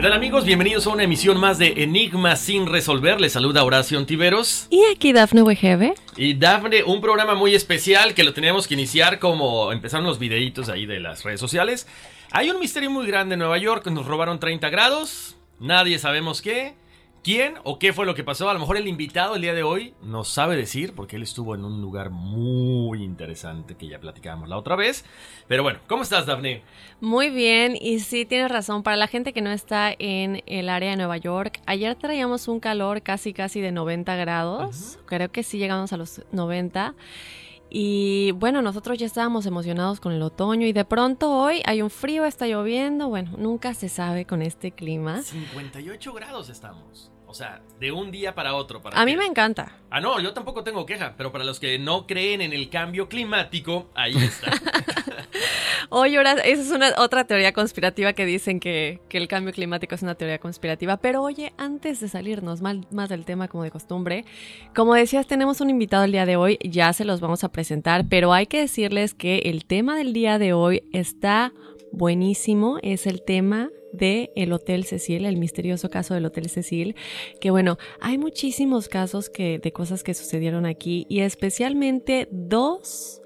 ¿Qué tal amigos? Bienvenidos a una emisión más de Enigma sin resolver. Les saluda Horacio Antiveros. Y aquí Dafne Wegebe. Y Dafne, un programa muy especial que lo tenemos que iniciar como empezaron los videitos ahí de las redes sociales. Hay un misterio muy grande en Nueva York, nos robaron 30 grados, nadie sabemos qué. ¿Quién o qué fue lo que pasó? A lo mejor el invitado el día de hoy nos sabe decir, porque él estuvo en un lugar muy interesante que ya platicábamos la otra vez. Pero bueno, ¿cómo estás, Daphne? Muy bien, y sí tienes razón. Para la gente que no está en el área de Nueva York, ayer traíamos un calor casi casi de 90 grados. Creo que sí llegamos a los 90. Y bueno, nosotros ya estábamos emocionados con el otoño y de pronto hoy hay un frío, está lloviendo, bueno, nunca se sabe con este clima. 58 grados estamos. O sea, de un día para otro. Para A que- mí me encanta. Ah, no, yo tampoco tengo queja, pero para los que no creen en el cambio climático, ahí está. Oye, ahora, esa es una otra teoría conspirativa que dicen que, que el cambio climático es una teoría conspirativa. Pero oye, antes de salirnos mal- más del tema como de costumbre, como decías, tenemos un invitado el día de hoy, ya se los vamos a presentar, pero hay que decirles que el tema del día de hoy está buenísimo, es el tema de el Hotel Cecil, el misterioso caso del Hotel Cecil, que bueno, hay muchísimos casos que, de cosas que sucedieron aquí y especialmente dos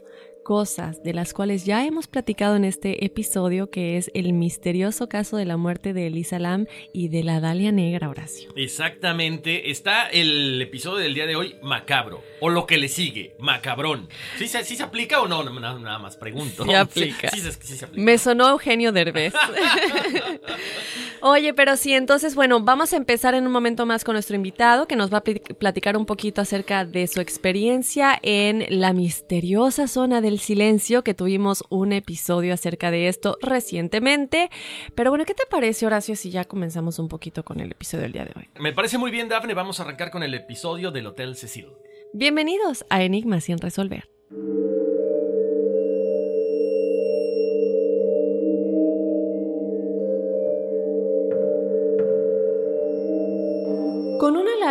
cosas de las cuales ya hemos platicado en este episodio, que es el misterioso caso de la muerte de Elisa Lam y de la Dalia Negra, Horacio. Exactamente. Está el episodio del día de hoy macabro. O lo que le sigue, macabrón. ¿Sí, se- sí se aplica o no? No, Nada, nada más pregunto. Sí aplica. Sí, sí se- sí se aplica. Me sonó Eugenio Derbez. Oye, pero sí, entonces, bueno, vamos a empezar en un momento más con nuestro invitado, que nos va a pl- platicar un poquito acerca de su experiencia en la misteriosa zona del silencio, que tuvimos un episodio acerca de esto recientemente. Pero bueno, ¿qué te parece, Horacio, si ya comenzamos un poquito con el episodio del día de hoy? Me parece muy bien, Dafne. Vamos a arrancar con el episodio del Hotel Cecil. Bienvenidos a Enigmas sin resolver.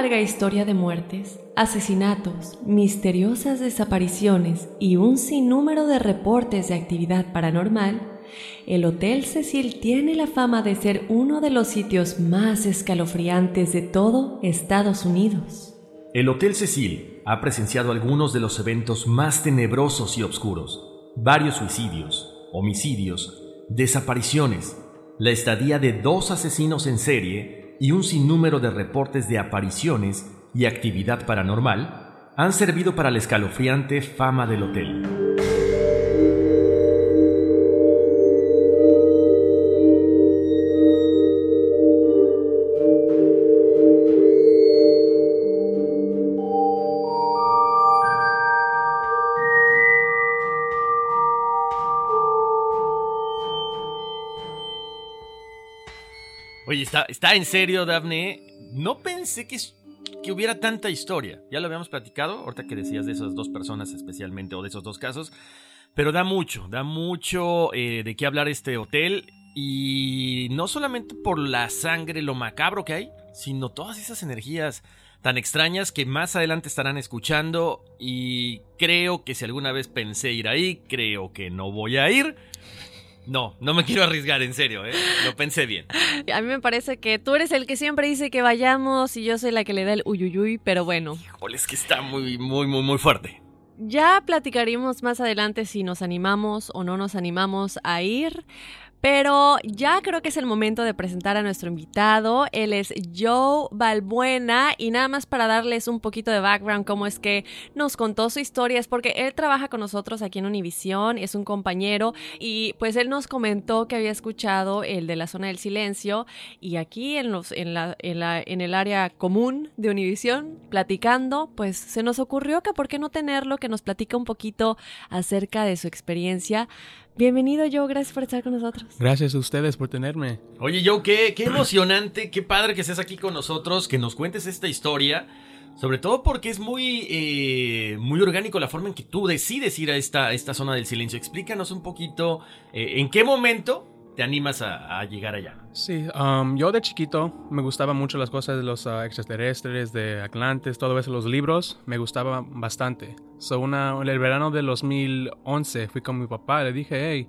Larga historia de muertes, asesinatos, misteriosas desapariciones y un sinnúmero de reportes de actividad paranormal, el Hotel Cecil tiene la fama de ser uno de los sitios más escalofriantes de todo Estados Unidos. El Hotel Cecil ha presenciado algunos de los eventos más tenebrosos y oscuros. Varios suicidios, homicidios, desapariciones, la estadía de dos asesinos en serie y un sinnúmero de reportes de apariciones y actividad paranormal han servido para la escalofriante fama del hotel. Está, en serio, Daphne. No pensé que, que hubiera tanta historia. Ya lo habíamos platicado, ahorita que decías de esas dos personas especialmente, o de esos dos casos. Pero da mucho, da mucho eh, de qué hablar este hotel. Y no solamente por la sangre, lo macabro que hay, sino todas esas energías tan extrañas que más adelante estarán escuchando. Y creo que si alguna vez pensé ir ahí, creo que no voy a ir. No, no me quiero arriesgar, en serio, ¿eh? Lo pensé bien. A mí me parece que tú eres el que siempre dice que vayamos y yo soy la que le da el uyuyuy, pero bueno, Híjole, es que está muy, muy, muy, muy fuerte. ya platicaremos más adelante si nos animamos o no nos animamos a ir. Pero ya creo que es el momento de presentar a nuestro invitado. Él es Joe Balbuena y nada más para darles un poquito de background cómo es que nos contó su historia es porque él trabaja con nosotros aquí en Univisión, es un compañero y pues él nos comentó que había escuchado el de la zona del silencio y aquí en los en la en la en el área común de Univisión platicando, pues se nos ocurrió que por qué no tenerlo que nos platica un poquito acerca de su experiencia. Bienvenido Joe, gracias por estar con nosotros. Gracias a ustedes por tenerme. Oye, Joe, qué, qué emocionante, qué padre que estés aquí con nosotros, que nos cuentes esta historia. Sobre todo porque es muy, eh, muy orgánico la forma en que tú decides ir a esta, esta zona del silencio. Explícanos un poquito eh, en qué momento te animas a, a llegar allá. Sí, um, yo de chiquito me gustaban mucho las cosas de los ah, extraterrestres, de Atlantes, todo eso, los libros, me gustaban bastante. So, una, en el verano del 2011 fui con mi papá, le dije, hey,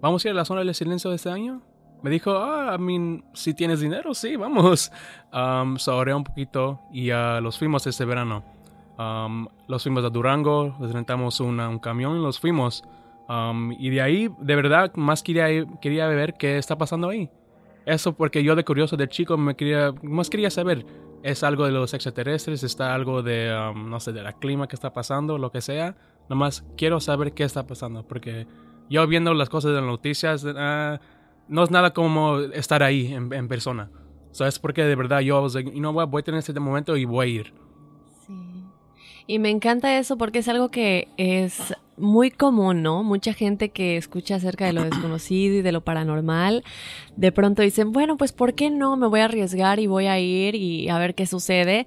¿vamos a ir a la zona del silencio de este año? Me dijo, ah, I mean, si tienes dinero, sí, vamos. Um, so, oré un poquito y ah, los fuimos este verano. Um, los fuimos a Durango, les rentamos una- un camión y los fuimos. Um, y de ahí, de verdad, más quería, quería ver qué está pasando ahí. Eso porque yo de curioso de chico me quería, más quería saber. ¿Es algo de los extraterrestres? ¿Está algo de, um, no sé, de la clima que está pasando? Lo que sea. Nomás quiero saber qué está pasando. Porque yo viendo las cosas de las noticias, ah, no es nada como estar ahí en, en persona. So, es porque de verdad yo like, you know voy a tener este momento y voy a ir. Y me encanta eso porque es algo que es muy común, ¿no? Mucha gente que escucha acerca de lo desconocido y de lo paranormal, de pronto dicen, bueno, pues ¿por qué no? Me voy a arriesgar y voy a ir y a ver qué sucede,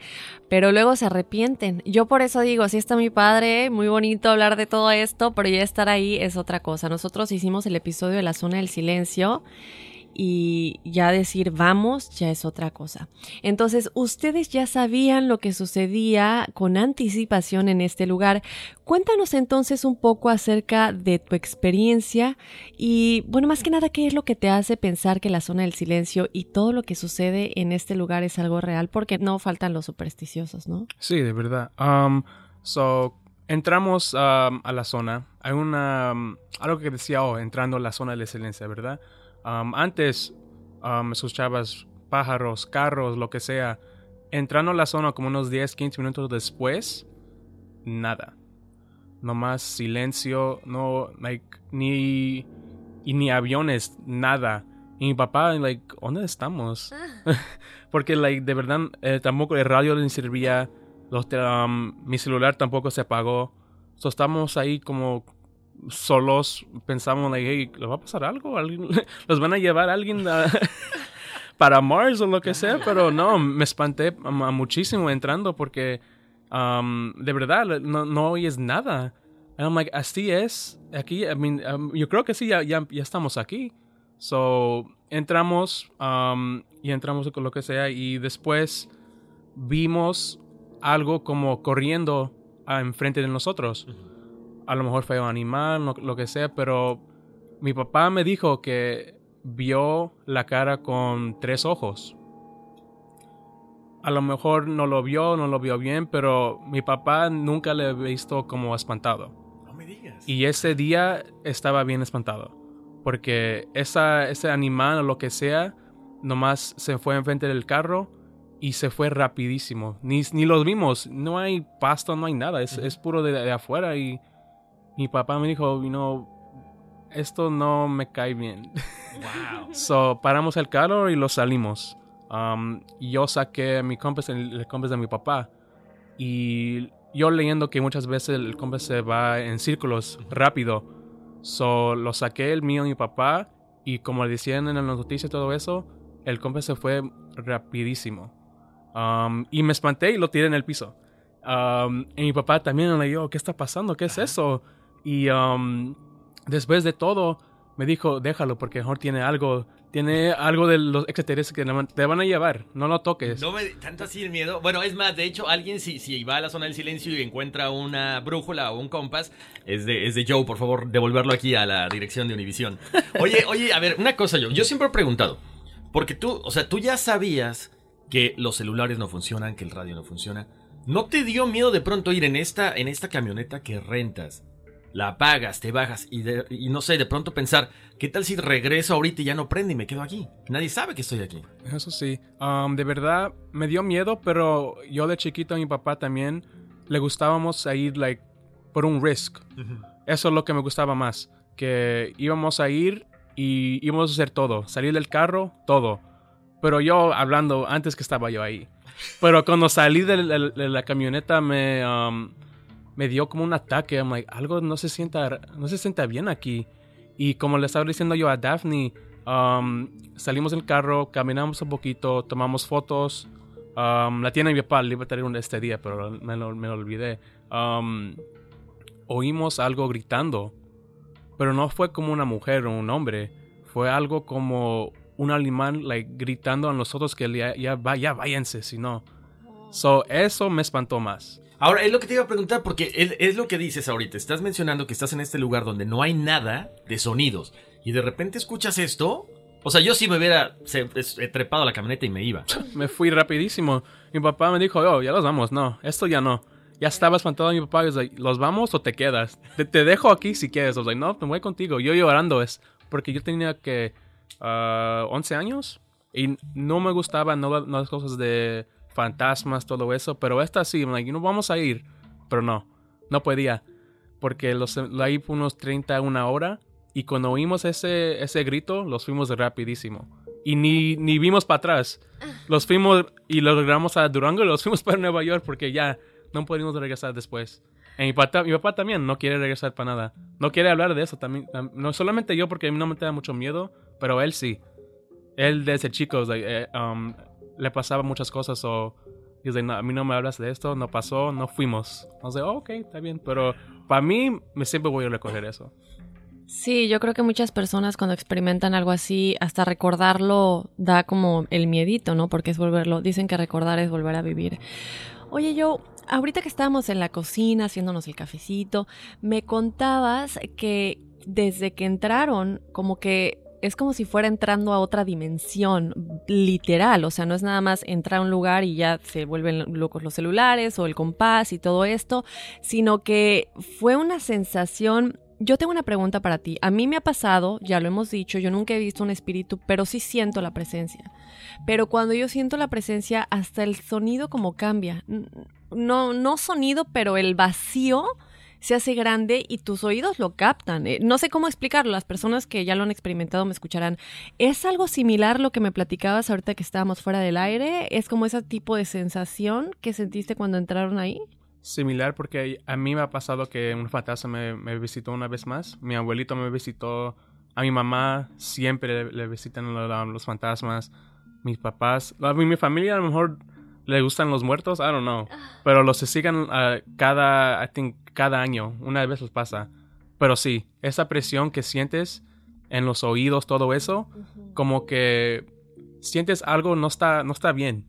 pero luego se arrepienten. Yo por eso digo, sí está mi padre, muy bonito hablar de todo esto, pero ya estar ahí es otra cosa. Nosotros hicimos el episodio de la zona del silencio y ya decir vamos ya es otra cosa. Entonces, ustedes ya sabían lo que sucedía con anticipación en este lugar. Cuéntanos entonces un poco acerca de tu experiencia y, bueno, más que nada, ¿qué es lo que te hace pensar que la zona del silencio y todo lo que sucede en este lugar es algo real? Porque no faltan los supersticiosos, ¿no? Sí, de verdad. Um, so, entramos um, a la zona. Hay una. um, algo que decía, oh, entrando a la zona de la excelencia, ¿verdad? Um, antes um, escuchabas pájaros, carros, lo que sea. Entrando a la zona como unos 10, 15 minutos después, nada. Nomás silencio, no, like, ni. Y ni aviones, nada. Y mi papá, like, ¿dónde estamos? Porque, like, de verdad, eh, tampoco el radio le servía. Los, um, mi celular tampoco se apagó. So, estamos ahí como solos. Pensamos, like, hey, ¿les va a pasar algo? ¿Alguien- ¿Los van a llevar a alguien a- para Mars o lo que sea? Pero no, me espanté muchísimo entrando porque um, de verdad no, no oyes nada. And I'm like, así es. Aquí, I mean, um, yo creo que sí, ya, ya, ya estamos aquí. So, entramos um, y entramos con lo que sea y después vimos algo como corriendo a enfrente de nosotros. A lo mejor fue un animal, lo, lo que sea, pero mi papá me dijo que vio la cara con tres ojos. A lo mejor no lo vio, no lo vio bien, pero mi papá nunca le he visto como espantado. No me digas. Y ese día estaba bien espantado. Porque esa, ese animal o lo que sea, nomás se fue enfrente del carro y se fue rapidísimo. Ni, ni los vimos. No hay pasto, no hay nada. Es, es puro de, de afuera. Y mi papá me dijo, you know, esto no me cae bien. Wow. So, paramos el carro y lo salimos. Um, y yo saqué mi compás, el, el compás de mi papá. Y yo leyendo que muchas veces el compás se va en círculos rápido. So, lo saqué el mío y mi papá. Y como decían en las noticias y todo eso, el compás se fue rapidísimo. Um, y me espanté y lo tiré en el piso. Um, y mi papá también le dijo, ¿qué está pasando? ¿Qué es eso? Y um, después de todo, me dijo, déjalo porque mejor tiene algo, tiene algo de los extraterrestres que te van a llevar, no lo toques. No me tanto así el miedo. Bueno, es más, de hecho, alguien si, si va a la zona del silencio y encuentra una brújula o un compás, es de, es de Joe, por favor, devolverlo aquí a la dirección de Univisión. Oye, oye, a ver, una cosa, Joe. Yo siempre he preguntado, porque tú, o sea, tú ya sabías que los celulares no funcionan, que el radio no funciona. ¿No te dio miedo de pronto ir en esta, en esta camioneta que rentas? La apagas, te bajas y, de- y no sé, de pronto pensar, ¿qué tal si regreso ahorita y ya no prende y me quedo aquí? Nadie sabe que estoy aquí. Eso sí, um, de verdad me dio miedo, pero yo de chiquito a mi papá también le gustábamos a ir like por un risk. Eso es lo que me gustaba más, que íbamos a ir y íbamos a hacer todo, salir del carro, todo. Pero yo hablando antes que estaba yo ahí. Pero cuando salí de la, de la camioneta me, um, me dio como un ataque. I'm like, algo no se sienta, no se sienta bien aquí. Y como le estaba diciendo yo a Daphne, um, salimos del carro, caminamos un poquito, tomamos fotos. Um, la tiene mi papá, le iba a traer este día, pero me lo, me lo olvidé. Um, oímos algo gritando, pero no fue como una mujer o un hombre. Fue algo como un animal like, gritando a nosotros que ya, ya, ya váyanse, si no. So, eso me espantó más. Ahora, es lo que te iba a preguntar, porque es, es lo que dices ahorita. Estás mencionando que estás en este lugar donde no hay nada de sonidos. Y de repente escuchas esto. O sea, yo sí me hubiera trepado a la camioneta y me iba. me fui rapidísimo. Mi papá me dijo, oh, ya los vamos. No, esto ya no. Ya estaba espantado mi papá. y like, ¿los vamos o te quedas? Te, dejo aquí si quieres. Was like, no, me voy contigo. Yo llorando es porque yo tenía que ah, 11 años y no me gustaban no las cosas de fantasmas, todo eso. Pero esta sí, like, no vamos a ir. Pero no, no podía. Porque los, ahí fue unos 30, una hora. Y cuando oímos ese, ese grito, los fuimos rapidísimo. Y ni, ni vimos para atrás. Los fuimos y los logramos a Durango y los fuimos para Nueva York porque ya no pudimos regresar después. Y mi, papá, mi papá también no quiere regresar para nada. No quiere hablar de eso también. tam- No solamente yo porque a mí no me da mucho miedo, pero él sí. Él desde chico like, eh, um, le pasaba muchas cosas o dice, no, a mí no me hablas de esto, no pasó, no fuimos. Entonces, oh, ok, está bien. Pero para mí me siempre voy a recoger eso. Sí, yo creo que muchas personas cuando experimentan algo así, hasta recordarlo da como el miedito, ¿no? Porque es volverlo, dicen que recordar es volver a vivir. Oye, yo, ahorita que estábamos en la cocina haciéndonos el cafecito, me contabas que desde que entraron, como que es como si fuera entrando a otra dimensión, literal. O sea, no es nada más entrar a un lugar y ya se vuelven locos los celulares o el compás y todo esto, sino que fue una sensación yo tengo una pregunta para ti. A mí me ha pasado, ya lo hemos dicho, yo nunca he visto un espíritu, pero sí siento la presencia. Pero cuando yo siento la presencia, hasta el sonido como cambia. No, no sonido, pero el vacío se hace grande y tus oídos lo captan. Eh, no sé cómo explicarlo, las personas que ya lo han experimentado me escucharán. ¿Es algo similar lo que me platicabas ahorita que estábamos fuera del aire? ¿Es como ese tipo de sensación que sentiste cuando entraron ahí? similar porque a mí me ha pasado que un fantasma me, visitó una vez más. Mi abuelito me visitó. A mi mamá siempre le, visitan los, fantasmas. Mis papás. A mi, familia a lo mejor le gustan los muertos. I don't know. Pero los se sigan cada, I think, cada año. Una vez los pasa. Pero sí, esa presión que sientes en los oídos, todo eso, como que sientes algo no está, no está bien.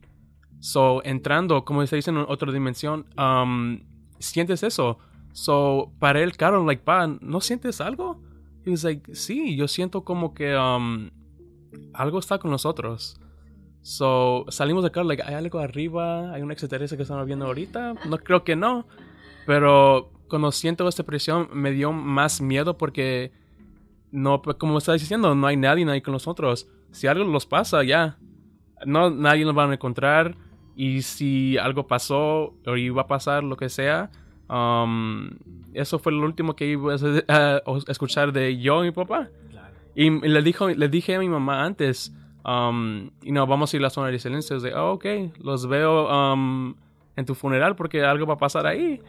So, entrando, como se dice en otra dimensión, um, sientes eso. So, para él, Carol, like, pa, ¿no sientes algo? He was like, sí, yo siento como que um, algo está con nosotros. So, salimos de Carol, like, ¿hay algo arriba? ¿Hay una extraterrestre que estamos viendo ahorita? No creo que no. Pero cuando siento esta presión, me dio más miedo porque, no, como estás diciendo, no hay nadie, nadie con nosotros. Si algo nos pasa, ya. No, nadie nos va a encontrar y si algo pasó o iba a pasar, lo que sea, um, eso fue lo último que iba a, escuchar de yo y mi papá. Y le, dijo, le dije a mi mamá antes, um, y no, vamos a ir a la zona de silencio. De, oh, ok, los veo um, en tu funeral porque algo va a pasar ahí.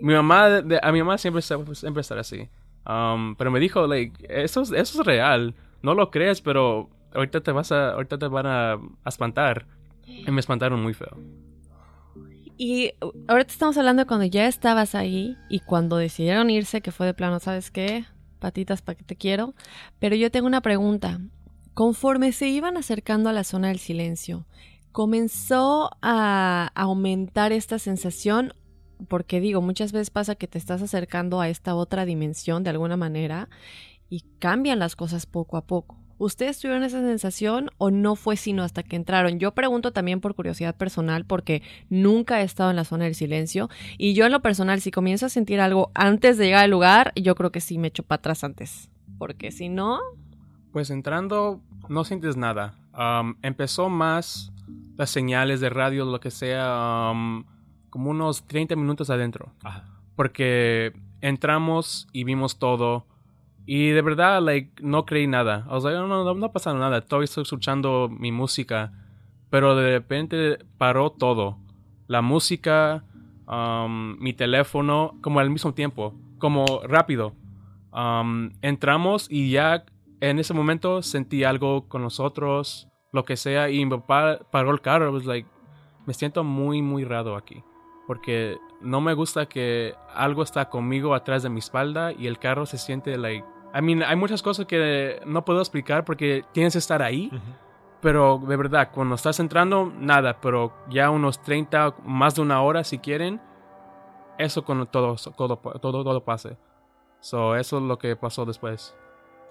Mi mamá, a mi mamá siempre, siempre estará así. Um, pero me dijo, like, eso, eso es real. No lo crees, pero ahorita te vas a, ahorita te van a espantar. Y me espantaron muy feo. Y ahorita estamos hablando de cuando ya estabas ahí y cuando decidieron irse, que fue de plano, ¿sabes qué? Patitas para que te quiero. Pero yo tengo una pregunta. Conforme se iban acercando a la zona del silencio, ¿comenzó a aumentar esta sensación? Porque digo, muchas veces pasa que te estás acercando a esta otra dimensión de alguna manera y cambian las cosas poco a poco. ¿Ustedes tuvieron esa sensación o no fue sino hasta que entraron? Yo pregunto también por curiosidad personal porque nunca he estado en la zona del silencio y yo en lo personal si comienzo a sentir algo antes de llegar al lugar, yo creo que sí me echo para atrás antes. Porque si no... Pues entrando no sientes nada. empezó más las señales de radio, lo que sea, como unos 30 minutos adentro. Porque entramos y vimos todo y de verdad, like, no creí nada. O sea, no, no, no ha pasado nada. Todavía estoy escuchando mi música. Pero de repente paró todo. La música, um, mi teléfono, como al mismo tiempo. Como rápido. Um, entramos y ya en ese momento sentí algo con nosotros, lo que sea. Y mi papá paró el carro. Was like, me siento muy, muy raro aquí. Porque no me gusta que algo está conmigo atrás de mi espalda y el carro se siente like I mean, hay muchas cosas que no puedo explicar porque tienes que estar ahí. Pero de verdad, cuando estás entrando, nada. Pero ya unos 30, más de una hora si quieren, eso con todo, todo, todo, todo pase. So, eso es lo que pasó después.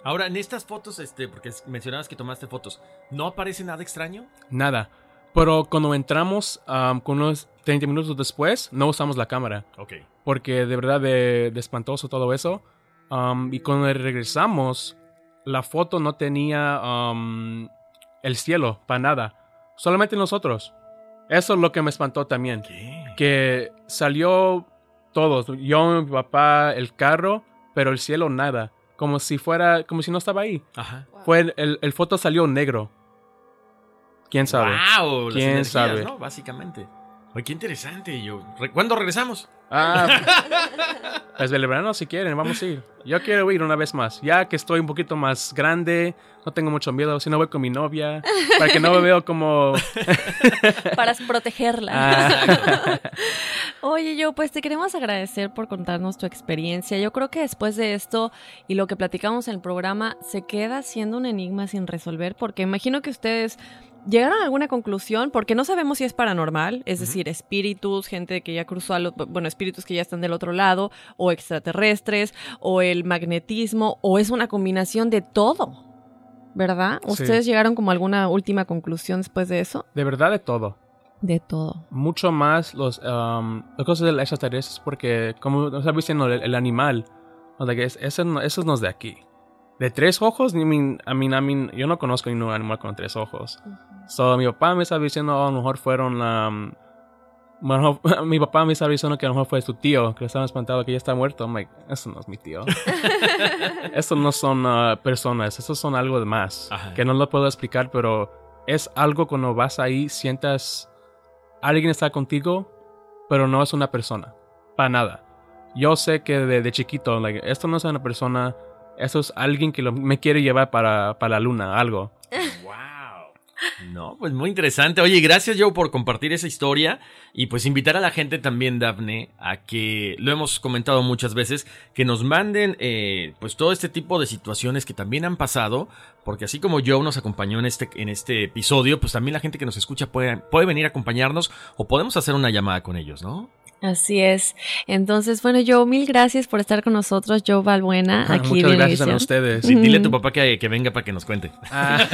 Ahora, en estas fotos, este, porque mencionabas que tomaste fotos, ¿no aparece nada extraño? Nada. Pero cuando entramos, um, con unos 30 minutos después, no usamos la cámara. Ok. Porque de verdad, de, de espantoso todo eso. Um, y cuando regresamos, la foto no tenía um, el cielo para nada. Solamente nosotros. Eso es lo que me espantó también. Que salió todos. Yo, mi papá, el carro, pero el cielo nada. Como si fuera, como si no estaba ahí. Ajá. Fue el, el, foto salió negro. ¿Quién sabe? Wow, ¿Quién sabe? Básicamente. Oye, qué interesante. Yo, ¿Cuándo regresamos? Ah, pues el verano si quieren, vamos a ir. Yo quiero ir una vez más. Ya que estoy un poquito más grande, no tengo mucho miedo. Si no voy con mi novia, para que no me veo como... para protegerla. Ah. Oye, yo pues te queremos agradecer por contarnos tu experiencia. Yo creo que después de esto y lo que platicamos en el programa, se queda siendo un enigma sin resolver, porque imagino que ustedes ¿Llegaron a alguna conclusión? Porque no sabemos si es paranormal, es decir, espíritus, gente que ya cruzó, a bueno, espíritus que ya están del otro lado, o extraterrestres, o el magnetismo, o es una combinación de todo. ¿verdad? Sí. ¿Ustedes llegaron como a alguna última conclusión después de eso? De verdad de todo. De todo. Mucho más los, um, las cosas de las extraterrestres porque, como nos estaba diciendo, el, el animal, o sea, que es, ese, no- eso no es de aquí. De tres ojos, I mean, I mean, I mean, yo no conozco ningún animal con tres ojos. So, mi papá me estaba diciendo, oh, a lo mejor fueron... um, bueno, mi papá me estaba diciendo que a lo mejor fue su tío, que estaba espantado que ya está muerto. I'm like, eso no es mi tío. Estos no son uh, personas, esos son algo de más. Ajá. Que no lo puedo explicar, pero es algo cuando vas ahí, sientas alguien está contigo, pero no es una persona. Para nada. Yo sé que de, de chiquito, like, esto no es una persona, esto es alguien que lo- me quiere llevar para, para la luna, algo. ¡Wow! No, pues muy interesante. Oye, gracias Joe por compartir esa historia y pues invitar a la gente también, Dafne, a que, lo hemos comentado muchas veces, que nos manden eh, pues todo este tipo de situaciones que también han pasado, porque así como Joe nos acompañó en este, en este episodio, pues también la gente que nos escucha puede, puede venir a acompañarnos o podemos hacer una llamada con ellos, ¿no? Así es. Entonces, bueno, Joe, mil gracias por estar con nosotros, Joe Valbuena, aquí Muchas de gracias a ustedes. Sí, dile a tu papá que, que venga para que nos cuente. Ah,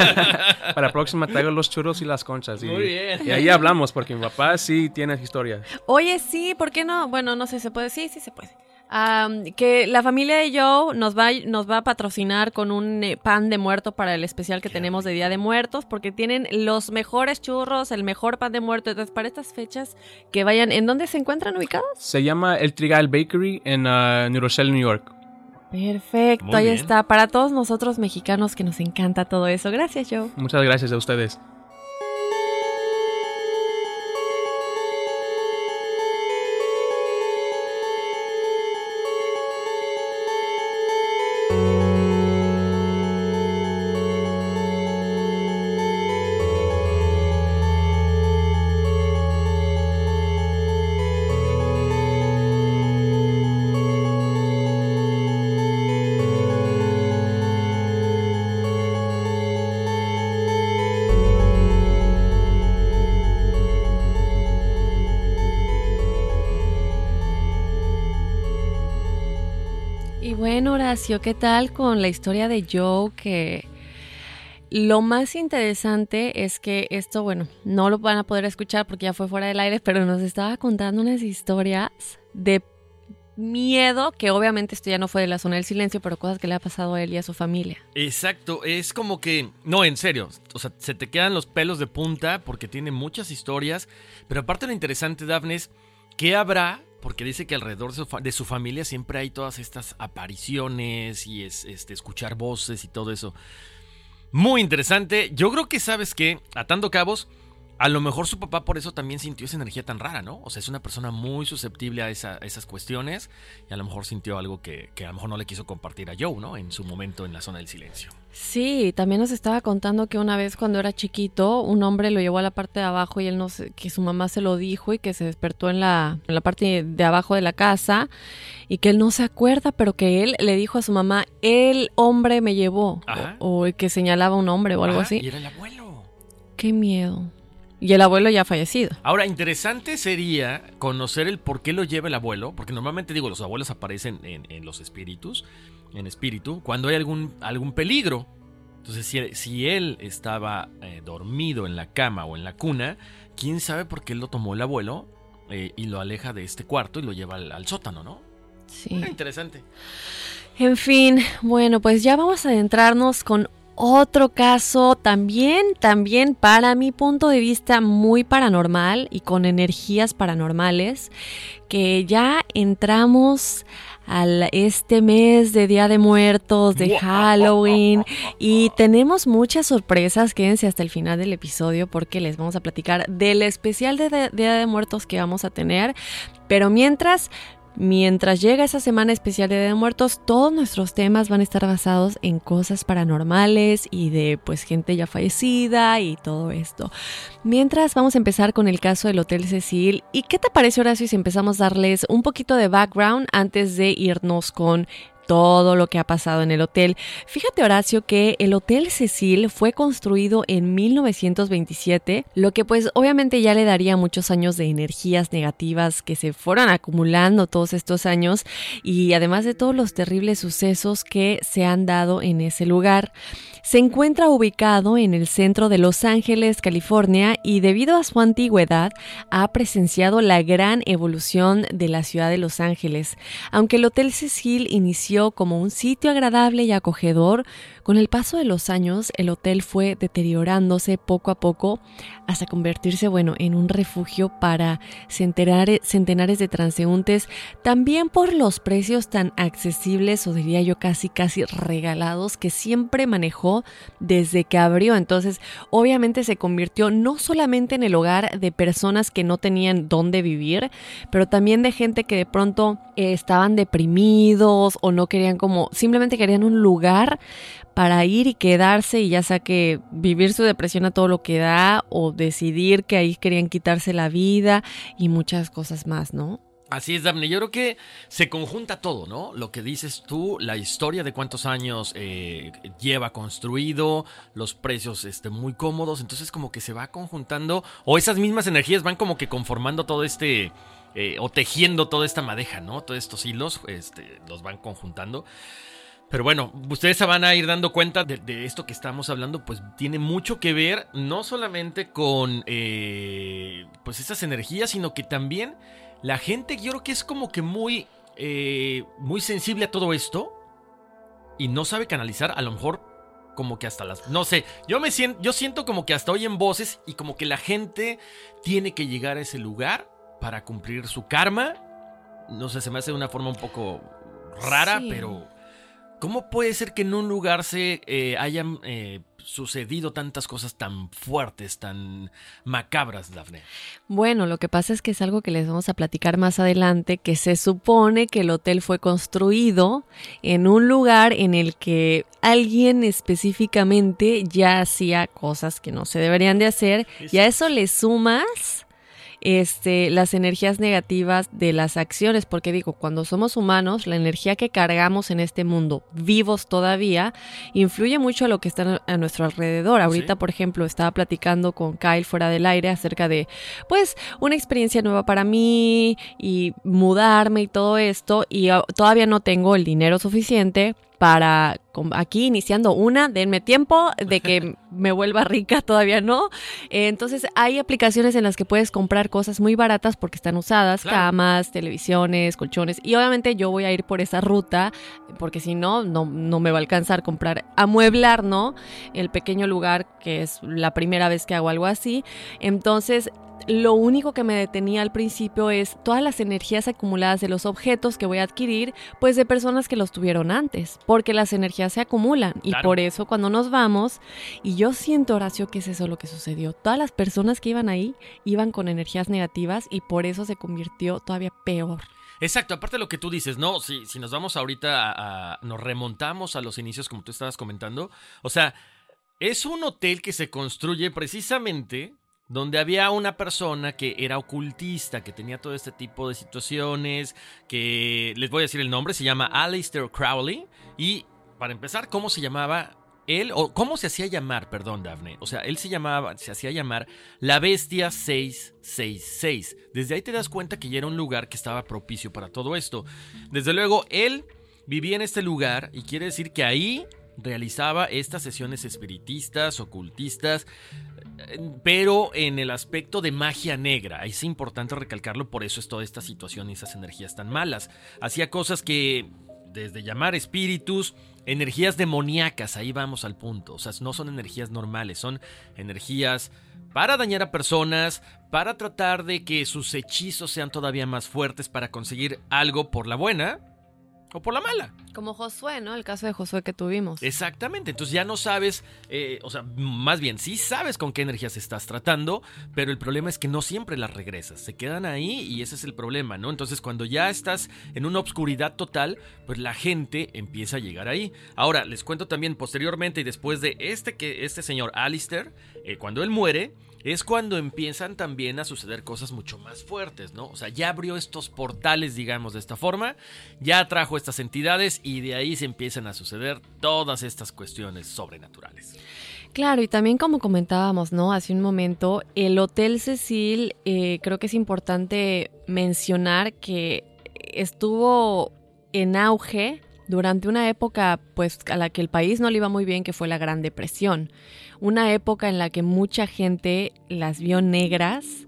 para la próxima traigo los churros y las conchas. Y, Muy bien. y ahí hablamos, porque mi papá sí tiene historias. Oye, sí, ¿por qué no? Bueno, no sé, ¿se puede? Sí, sí se puede. Que la familia de Joe nos va, nos va a patrocinar con un eh, pan de muerto para el especial que tenemos de Día de Muertos, porque tienen los mejores churros, el mejor pan de muerto. Entonces, para estas fechas, que vayan, ¿en dónde se encuentran ubicados? Se llama El Trigal Bakery en uh, New Rochelle, New York. Perfecto, Muy ahí bien. está. Para todos nosotros mexicanos que nos encanta todo eso. Gracias, Joe. Muchas gracias a ustedes. ¿Qué tal con la historia de Joe? Que lo más interesante es que esto, bueno, no lo van a poder escuchar porque ya fue fuera del aire, pero nos estaba contando unas historias de miedo, que obviamente esto ya no fue de la zona del silencio, pero cosas que le ha pasado a él y a su familia. Exacto, es como que, no, en serio, o sea, se te quedan los pelos de punta porque tiene muchas historias, pero aparte lo interesante, Daphne, es qué habrá, porque dice que alrededor de su, familia siempre hay todas estas apariciones y es, este, escuchar voces y todo eso. Muy interesante, yo creo que sabes que, atando cabos, a lo mejor su papá por eso también sintió esa energía tan rara, ¿no? O sea, es una persona muy susceptible a, esa- a esas cuestiones y a lo mejor sintió algo que, que a lo mejor no le quiso compartir a Joe, ¿no? En su momento en la zona del silencio. Sí, también nos estaba contando que una vez cuando era chiquito, un hombre lo llevó a la parte de abajo y él no sé, que su mamá se lo dijo y que se despertó en la, en la parte de abajo de la casa y que él no se acuerda, pero que él le dijo a su mamá, el hombre me llevó, Ajá. o, que señalaba un hombre o algo así. Y era el abuelo. Qué miedo. Y el abuelo ya ha fallecido. Ahora, interesante sería conocer el por qué lo lleva el abuelo, porque normalmente digo, los abuelos aparecen en, en los espíritus, en espíritu, cuando hay algún, algún peligro. Entonces, si, si él estaba eh, dormido en la cama o en la cuna, quién sabe por qué lo tomó el abuelo eh, y lo aleja de este cuarto y lo lleva al, al sótano, ¿no? Sí. Ah, interesante. En fin, bueno, pues ya vamos a adentrarnos con otro caso también, también para mi punto de vista muy paranormal y con energías paranormales, que ya entramos al este mes de Día de Muertos, de Halloween y tenemos muchas sorpresas, quédense hasta el final del episodio porque les vamos a platicar del especial de de Día de Muertos que vamos a tener, pero mientras Mientras llega esa semana especial de Día de Muertos, todos nuestros temas van a estar basados en cosas paranormales y de pues gente ya fallecida y todo esto. Mientras vamos a empezar con el caso del Hotel Cecil. ¿Y qué te parece Horacio si empezamos a darles un poquito de background antes de irnos con todo lo que ha pasado en el hotel. Fíjate Horacio que el Hotel Cecil fue construido en 1927, lo que pues obviamente ya le daría muchos años de energías negativas que se fueron acumulando todos estos años y además de todos los terribles sucesos que se han dado en ese lugar. Se encuentra ubicado en el centro de Los Ángeles, California, y debido a su antigüedad ha presenciado la gran evolución de la ciudad de Los Ángeles. Aunque el Hotel Cecil inició como un sitio agradable y acogedor, con el paso de los años, el hotel fue deteriorándose poco a poco hasta convertirse, bueno, en un refugio para centenares, de transeúntes, también por los precios tan accesibles o diría yo casi casi regalados que siempre manejó desde que abrió. Entonces, obviamente se convirtió no solamente en el hogar de personas que no tenían dónde vivir, pero también de gente que de pronto eh, estaban deprimidos o no querían como, simplemente querían un lugar para ir y quedarse y ya sea que vivir su depresión a todo lo que da o decidir que ahí querían quitarse la vida y muchas cosas más, ¿no? Así es, Daphne. Yo creo que se conjunta todo, ¿no? Lo que dices tú, la historia de cuántos años eh, lleva construido, los precios este, muy cómodos. Entonces, como que se va conjuntando, o esas mismas energías van como que conformando todo este. Eh, o tejiendo toda esta madeja, ¿no? Todos estos hilos este, los van conjuntando. Pero bueno, ustedes se van a ir dando cuenta de, esto que estamos hablando, pues tiene mucho que ver no solamente con eh, pues estas energías, sino que también la gente yo creo que es como que muy, eh, muy sensible a todo esto y no sabe canalizar a lo mejor como que hasta las... No sé, yo me siento, yo siento como que hasta oyen voces y como que la gente tiene que llegar a ese lugar para cumplir su karma. No sé, se me hace de una forma un poco rara, pero ¿Cómo puede ser que en un lugar se eh, hayan eh, sucedido tantas cosas tan fuertes, tan macabras, Dafne? Bueno, lo que pasa es que es algo que les vamos a platicar más adelante, que se supone que el hotel fue construido en un lugar en el que alguien específicamente ya hacía cosas que no se deberían de hacer, y a eso le sumas este, las energías negativas de las acciones, porque digo, cuando somos humanos, la energía que cargamos en este mundo, vivos todavía, influye mucho a lo que está a nuestro alrededor. Ahorita, por ejemplo, estaba platicando con Kyle fuera del aire acerca de, pues, una experiencia nueva para mí y mudarme y todo esto, y ah, todavía no tengo el dinero suficiente para aquí iniciando una, denme tiempo de que me vuelva rica, todavía no. Entonces hay aplicaciones en las que puedes comprar cosas muy baratas porque están usadas, camas, televisiones, colchones. Y obviamente yo voy a ir por esa ruta porque si no, no, no me va a alcanzar comprar, amueblar, ¿no? El pequeño lugar que es la primera vez que hago algo así. Entonces lo único que me detenía al principio es todas las energías acumuladas de los objetos que voy a adquirir, pues de personas que los tuvieron antes, porque las energías se acumulan y por eso cuando nos vamos, y yo siento, Horacio, que es eso lo que sucedió, todas las personas que iban ahí iban con energías negativas y por eso se convirtió todavía peor. Exacto, aparte de lo que tú dices, ¿no? Si, si nos vamos ahorita a, nos remontamos a los inicios como tú estabas comentando, o sea, es un hotel que se construye precisamente donde había una persona que era ocultista, que tenía todo este tipo de situaciones, que les voy a decir el nombre, se llama Alistair Crowley. Y para empezar, ¿cómo se llamaba él? O cómo se hacía llamar, perdón, Daphne. O sea, él se llamaba, se hacía llamar la Bestia 666. Desde ahí te das cuenta que ya era un lugar que estaba propicio para todo esto. Desde luego, él vivía en este lugar y quiere decir que ahí realizaba estas sesiones espiritistas, ocultistas, pero en el aspecto de magia negra. Es importante recalcarlo, por eso es toda esta situación y esas energías tan malas. Hacía cosas que, desde llamar espíritus, energías demoníacas, ahí vamos al punto. O sea, no son energías normales, son energías para dañar a personas, para tratar de que sus hechizos sean todavía más fuertes, para conseguir algo por la buena o por la mala. Como Josué, ¿no? El caso de Josué que tuvimos. Exactamente, entonces ya no sabes, eh, o sea, más bien sí sabes con qué energías estás tratando, pero el problema es que no siempre las regresas, se quedan ahí y ese es el problema, ¿no? Entonces cuando ya estás en una obscuridad total, pues la gente empieza a llegar ahí. Ahora, les cuento también posteriormente y después de este, que, este señor Alistair, eh, cuando él muere, es cuando empiezan también a suceder cosas mucho más fuertes, ¿no? O sea, ya abrió estos portales, digamos, de esta forma, ya atrajo estas entidades y de ahí se empiezan a suceder todas estas cuestiones sobrenaturales. Claro, y también como comentábamos, ¿no? Hace un momento, el Hotel Cecil, eh, creo que es importante mencionar que estuvo en auge durante una época pues a la que el país no le iba muy bien, que fue la Gran Depresión. Una época en la que mucha gente las vio negras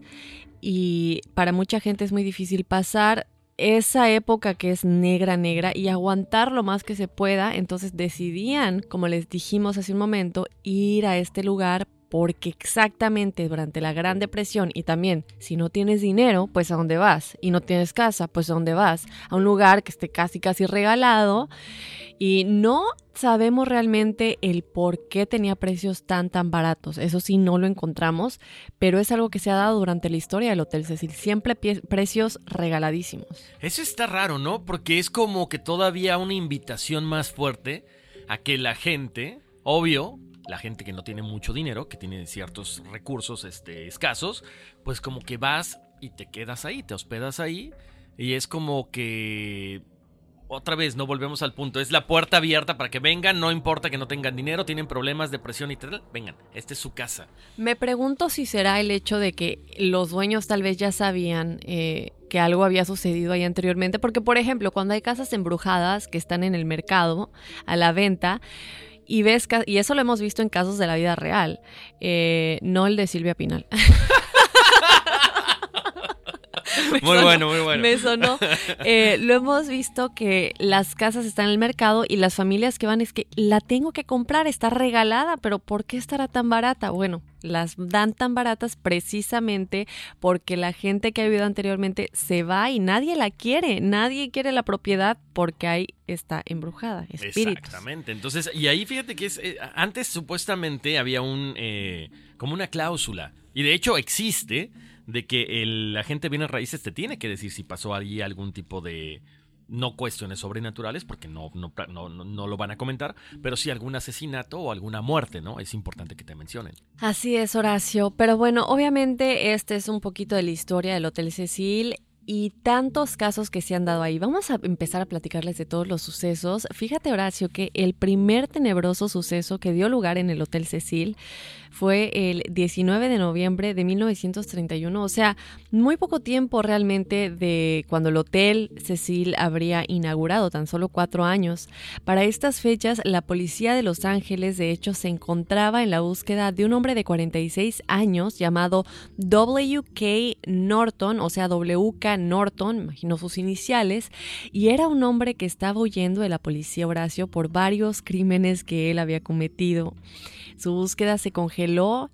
y para mucha gente es muy difícil pasar esa época que es negra, negra y aguantar lo más que se pueda. Entonces decidían, como les dijimos hace un momento, ir a este lugar porque exactamente durante la Gran Depresión y también si no tienes dinero, pues a dónde vas, y no tienes casa, pues a dónde vas, a un lugar que esté casi casi regalado. Y no sabemos realmente el por qué tenía precios tan tan baratos, eso sí no lo encontramos, pero es algo que se ha dado durante la historia del Hotel Cecil, siempre precios regaladísimos. Eso está raro, ¿no? Porque es como que todavía una invitación más fuerte a que la gente, obvio, la gente que no tiene mucho dinero, que tiene ciertos recursos este, escasos, pues como que vas y te quedas ahí, te hospedas ahí. Y es como que otra vez, no volvemos al punto. Es la puerta abierta para que vengan, no importa que no tengan dinero, tienen problemas, depresión y tal. Vengan, esta es su casa. Me pregunto si será el hecho de que los dueños tal vez ya sabían eh, que algo había sucedido ahí anteriormente. Porque, por ejemplo, cuando hay casas embrujadas que están en el mercado a la venta, y ves, y eso lo hemos visto en casos de la vida real, eh, no el de Silvia Pinal. muy bueno, muy bueno. Me sonó. Eh, lo hemos visto que las casas están en el mercado y las familias que van es que la tengo que comprar, está regalada, pero ¿por qué estará tan barata? Bueno, las dan tan baratas precisamente porque la gente que ha vivido anteriormente se va y nadie la quiere, nadie quiere la propiedad porque ahí está embrujada, espíritus. Exactamente, entonces, y ahí fíjate que es, eh, antes supuestamente había un, eh, como una cláusula, y de hecho existe, de que el agente bienes raíces te tiene que decir si pasó allí algún tipo de, no cuestiones sobrenaturales, porque no, no, no, no, lo van a comentar, pero sí algún asesinato o alguna muerte, ¿no? Es importante que te mencionen. Así es, Horacio. Pero bueno, obviamente este es un poquito de la historia del Hotel Cecil y tantos casos que se han dado ahí. Vamos a empezar a platicarles de todos los sucesos. Fíjate, Horacio, que el primer tenebroso suceso que dio lugar en el Hotel Cecil fue el 19 de noviembre de 1931, o sea, muy poco tiempo realmente de cuando el Hotel Cecil habría inaugurado, tan solo cuatro años. Para estas fechas, la policía de Los Ángeles, de hecho, se encontraba en la búsqueda de un hombre de 46 años llamado W.K. Norton, o sea, W.K. Norton, imagino sus iniciales, y era un hombre que estaba huyendo de la policía Horacio por varios crímenes que él había cometido. Su búsqueda se congeló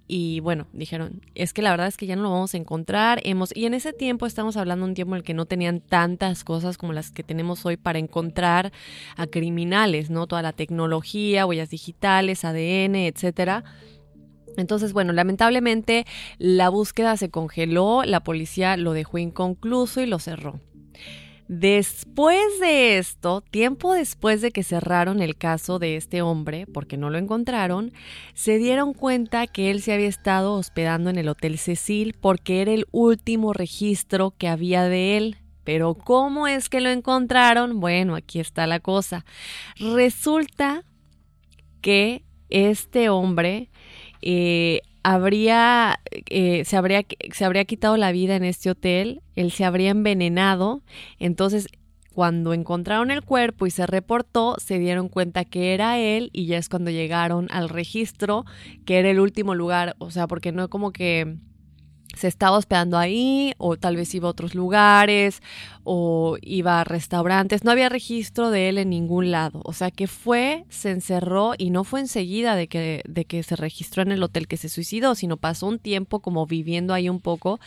y bueno, dijeron, es que la verdad es que ya no lo vamos a encontrar. Hemos, y en ese tiempo estamos hablando de un tiempo en el que no tenían tantas cosas como las que tenemos hoy para encontrar a criminales, ¿no? Toda la tecnología, huellas digitales, ADN, etcétera. Entonces, bueno, lamentablemente la búsqueda se congeló, la policía lo dejó inconcluso y lo cerró. Después de esto, tiempo después de que cerraron el caso de este hombre, porque no lo encontraron, se dieron cuenta que él se había estado hospedando en el Hotel Cecil porque era el último registro que había de él. Pero ¿cómo es que lo encontraron? Bueno, aquí está la cosa. Resulta que este hombre eh, habría, eh, se, habría, se habría quitado la vida en este hotel, él se habría envenenado, entonces cuando encontraron el cuerpo y se reportó, se dieron cuenta que era él y ya es cuando llegaron al registro, que era el último lugar, o sea, porque no como que se estaba hospedando ahí o tal vez iba a otros lugares o iba a restaurantes. No había registro de él en ningún lado. O sea que fue, se encerró y no fue enseguida de que, de que se registró en el hotel que se suicidó, sino pasó un tiempo como viviendo ahí un poco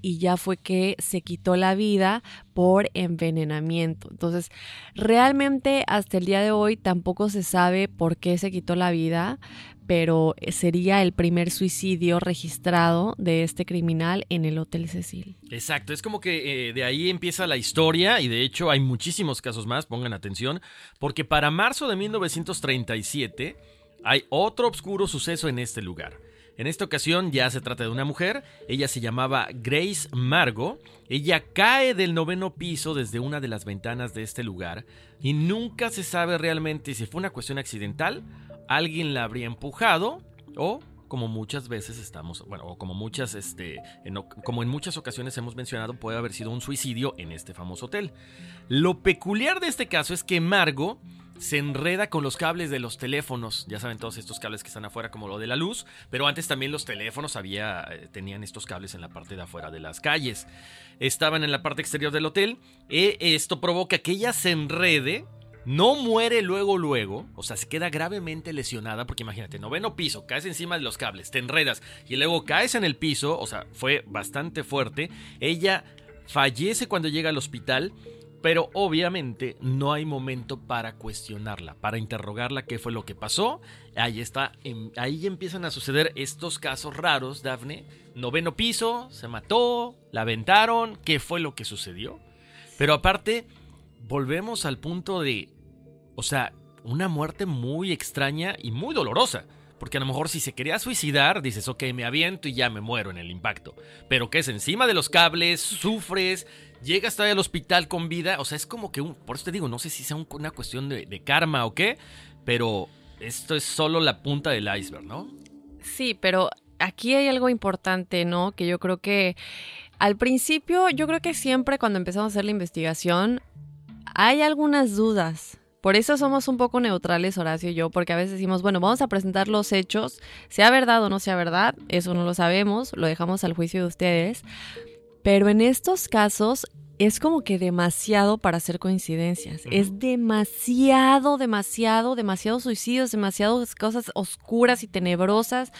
y ya fue que se quitó la vida por envenenamiento. Entonces, realmente hasta el día de hoy tampoco se sabe por qué se quitó la vida, pero sería el primer suicidio registrado de este criminal en el Hotel Cecil. Exacto, es como que eh, de ahí empieza la historia y de hecho hay muchísimos casos más, pongan atención, porque para marzo de 1937 hay otro oscuro suceso en este lugar. En esta ocasión ya se trata de una mujer, ella se llamaba Grace Margo, ella cae del noveno piso desde una de las ventanas de este lugar y nunca se sabe realmente si fue una cuestión accidental, alguien la habría empujado o como muchas veces estamos, bueno, o como muchas, este, como en muchas ocasiones hemos mencionado, puede haber sido un suicidio en este famoso hotel. Lo peculiar de este caso es que Margo se enreda con los cables de los teléfonos. Ya saben todos estos cables que están afuera como lo de la luz, pero antes también los teléfonos había eh, tenían estos cables en la parte de afuera de las calles. Estaban en la parte exterior del hotel. Y esto provoca que ella se enrede. No muere luego, luego, o sea, se queda gravemente lesionada, porque imagínate, noveno piso, caes encima de los cables, te enredas y luego caes en el piso, o sea, fue bastante fuerte. Ella fallece cuando llega al hospital pero obviamente no hay momento para cuestionarla, para interrogarla qué fue lo que pasó. Ahí está, ahí empiezan a suceder estos casos raros, Dafne. Noveno piso, se mató, la aventaron, qué fue lo que sucedió. Pero aparte, volvemos al punto de, o sea, una muerte muy extraña y muy dolorosa. Porque a lo mejor si se quería suicidar, dices, ok, me aviento y ya me muero en el impacto. Pero que es encima de los cables, sufres, llega hasta el hospital con vida. O sea, es como que un. Por eso te digo, no sé si sea una cuestión de, karma o qué, pero esto es solo la punta del iceberg, ¿no? Sí, pero aquí hay algo importante, ¿no? Que yo creo que al principio, yo creo que siempre cuando empezamos a hacer la investigación, hay algunas dudas. Por eso somos un poco neutrales, Horacio y yo, porque a veces decimos, bueno, vamos a presentar los hechos, sea verdad o no sea verdad, eso no lo sabemos, lo dejamos al juicio de ustedes. Pero en estos casos es como que demasiado para hacer coincidencias. Es demasiado, demasiado, demasiados suicidios, demasiadas cosas oscuras y tenebrosas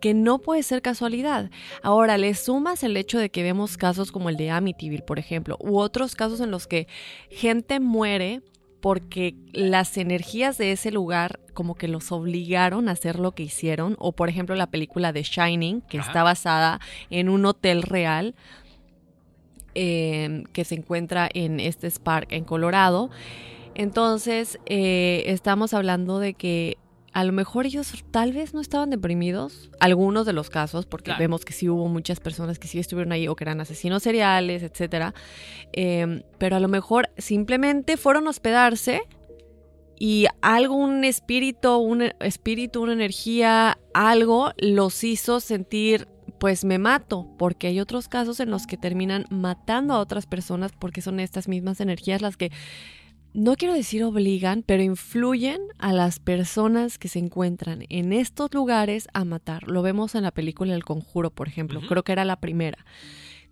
que no puede ser casualidad. Ahora, le sumas el hecho de que vemos casos como el de Amityville, por ejemplo, u otros casos en los que gente muere porque las energías de ese lugar como que los obligaron a hacer lo que hicieron, o por ejemplo la película de Shining, que está basada en un hotel real, Em, que se encuentra en este Spark en Colorado. Entonces, eh, estamos hablando de que a lo mejor ellos tal vez no estaban deprimidos, algunos de los casos, porque vemos que sí hubo muchas personas que sí estuvieron ahí o que eran asesinos seriales, etcétera. Em, pero a lo mejor simplemente fueron a hospedarse y algún espíritu, un espíritu, una energía, algo los hizo sentir pues me mato, porque hay otros casos en los que terminan matando a otras personas porque son estas mismas energías las que, no quiero decir obligan, pero influyen a las personas que se encuentran en estos lugares a matar. Lo vemos en la película El Conjuro, por ejemplo, creo que era la primera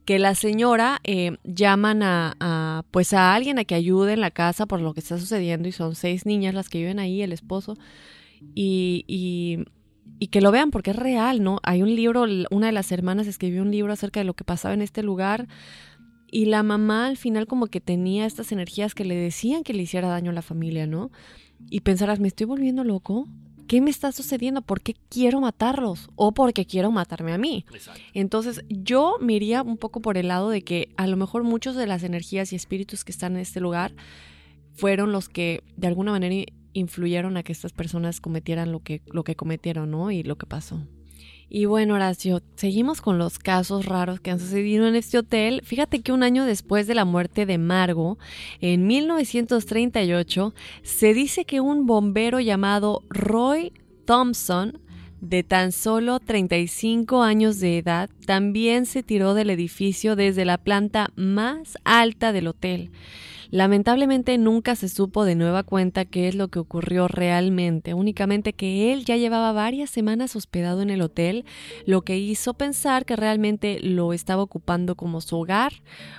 que la señora eh, llaman a, pues a alguien a que ayude en la casa por lo que está sucediendo y son seis niñas las que viven ahí, el esposo, y y que lo vean porque es real, ¿no? Hay un libro, una de las hermanas escribió un libro acerca de lo que pasaba en este lugar y la mamá al final como que tenía estas energías que le decían que le hiciera daño a la familia, ¿no? Y pensarás, ¿me estoy volviendo loco? ¿Qué me está sucediendo? ¿Por qué quiero matarlos? ¿O porque quiero matarme a mí? Entonces yo me iría un poco por el lado de que a lo mejor muchos de las energías y espíritus que están en este lugar fueron los que de alguna manera influyeron a que estas personas cometieran lo que, lo que cometieron, ¿no? Y lo que pasó. Y bueno, Horacio, seguimos con los casos raros que han sucedido en este hotel. Fíjate que un año después de la muerte de Margo, en 1938, se dice que un bombero llamado Roy Thompson, de tan solo 35 años de edad, también se tiró del edificio desde la planta más alta del hotel. Lamentablemente nunca se supo de nueva cuenta qué es lo que ocurrió realmente, únicamente que él ya llevaba varias semanas hospedado en el hotel, lo que hizo pensar que realmente lo estaba ocupando como su hogar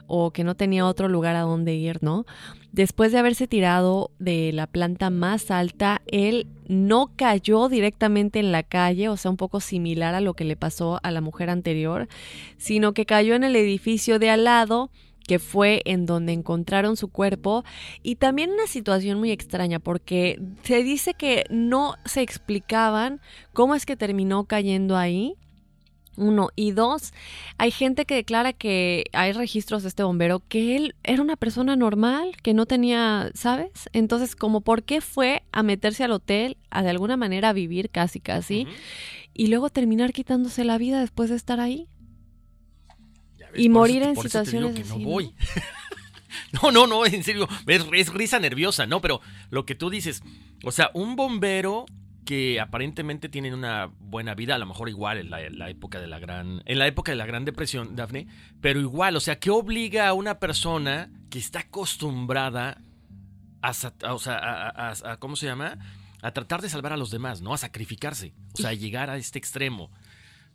o que no tenía otro lugar a donde ir, ¿no? Después de haberse tirado de la planta más alta, él no cayó directamente en la calle, o sea, un poco similar a lo que le pasó a la mujer anterior, sino que cayó en el edificio de al lado que fue en donde encontraron su cuerpo y también una situación muy extraña porque se dice que no se explicaban cómo es que terminó cayendo ahí Uno. Y dos, hay gente que declara que hay registros de este bombero que él era una persona normal, que no tenía, ¿sabes? Entonces, como por qué fue a meterse al hotel, a de alguna manera vivir casi, casi, y luego terminar quitándose la vida después de estar ahí. Y morir en situaciones que no ¿no? voy. No, no, no, en serio, es, es risa nerviosa, ¿no? Pero lo que tú dices, o sea, un bombero que aparentemente tiene una buena vida, a lo mejor igual en la, en la época de la gran, en la época de la Gran Depresión, Dafne, pero igual, o sea, ¿qué obliga a una persona que está acostumbrada a, sa- a- o sea, a, a- a- a- ¿cómo se llama? A tratar de salvar a los demás, ¿no? A sacrificarse, o sea, a llegar a este extremo.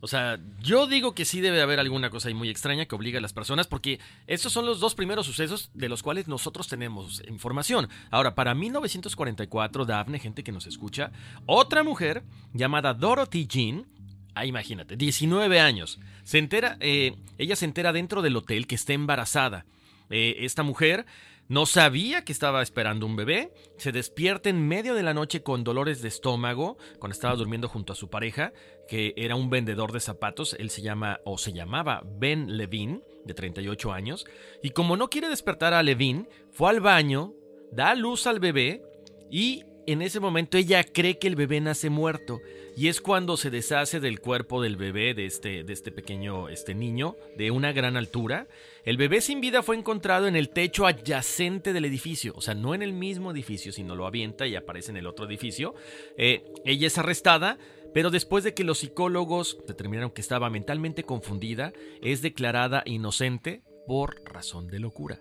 O sea, yo digo que sí debe haber alguna cosa ahí muy extraña que obliga a las personas, porque estos son los dos primeros sucesos de los cuales nosotros tenemos información. Ahora, para 1944, Daphne, gente que nos escucha, otra mujer llamada Dorothy Jean, ah, imagínate, 19 años, se entera, eh, ella se entera dentro del hotel que está embarazada. Eh, esta mujer no sabía que estaba esperando un bebé, se despierta en medio de la noche con dolores de estómago, cuando estaba durmiendo junto a su pareja, que era un vendedor de zapatos, él se llama o se llamaba Ben Levine, de 38 años, y como no quiere despertar a Levine, fue al baño, da luz al bebé y en ese momento ella cree que el bebé nace muerto y es cuando se deshace del cuerpo del bebé de este, de este pequeño este niño de una gran altura. El bebé sin vida fue encontrado en el techo adyacente del edificio, o sea, no en el mismo edificio, sino lo avienta y aparece en el otro edificio. Eh, ella es arrestada, pero después de que los psicólogos determinaron que estaba mentalmente confundida, es declarada inocente por razón de locura.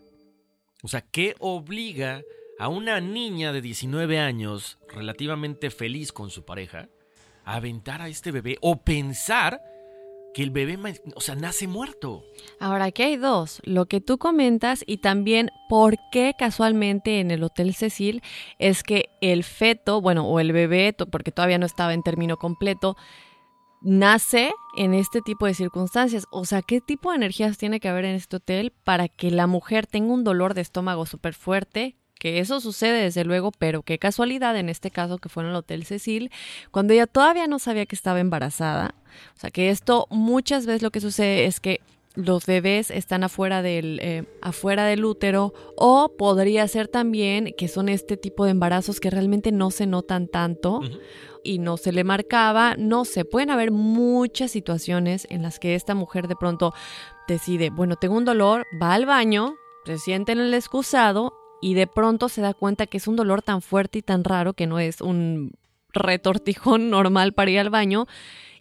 O sea, ¿qué obliga a una niña de 19 años, relativamente feliz con su pareja, aventar a este bebé o pensar que el bebé, o sea, nace muerto? Ahora, aquí hay dos, lo que tú comentas y también por qué casualmente en el Hotel Cecil es que el feto, bueno, o el bebé, porque todavía no estaba en término completo, nace en este tipo de circunstancias. O sea, ¿qué tipo de energías tiene que haber en este hotel para que la mujer tenga un dolor de estómago súper fuerte? Que eso sucede desde luego, pero qué casualidad en este caso que fue en el Hotel Cecil, cuando ella todavía no sabía que estaba embarazada. O sea, que esto muchas veces lo que sucede es que los bebés están afuera del, eh, afuera del útero o podría ser también que son este tipo de embarazos que realmente no se notan tanto y no se le marcaba, no sé, pueden haber muchas situaciones en las que esta mujer de pronto decide, bueno, tengo un dolor, va al baño, se siente en el excusado y de pronto se da cuenta que es un dolor tan fuerte y tan raro que no es un retortijón normal para ir al baño.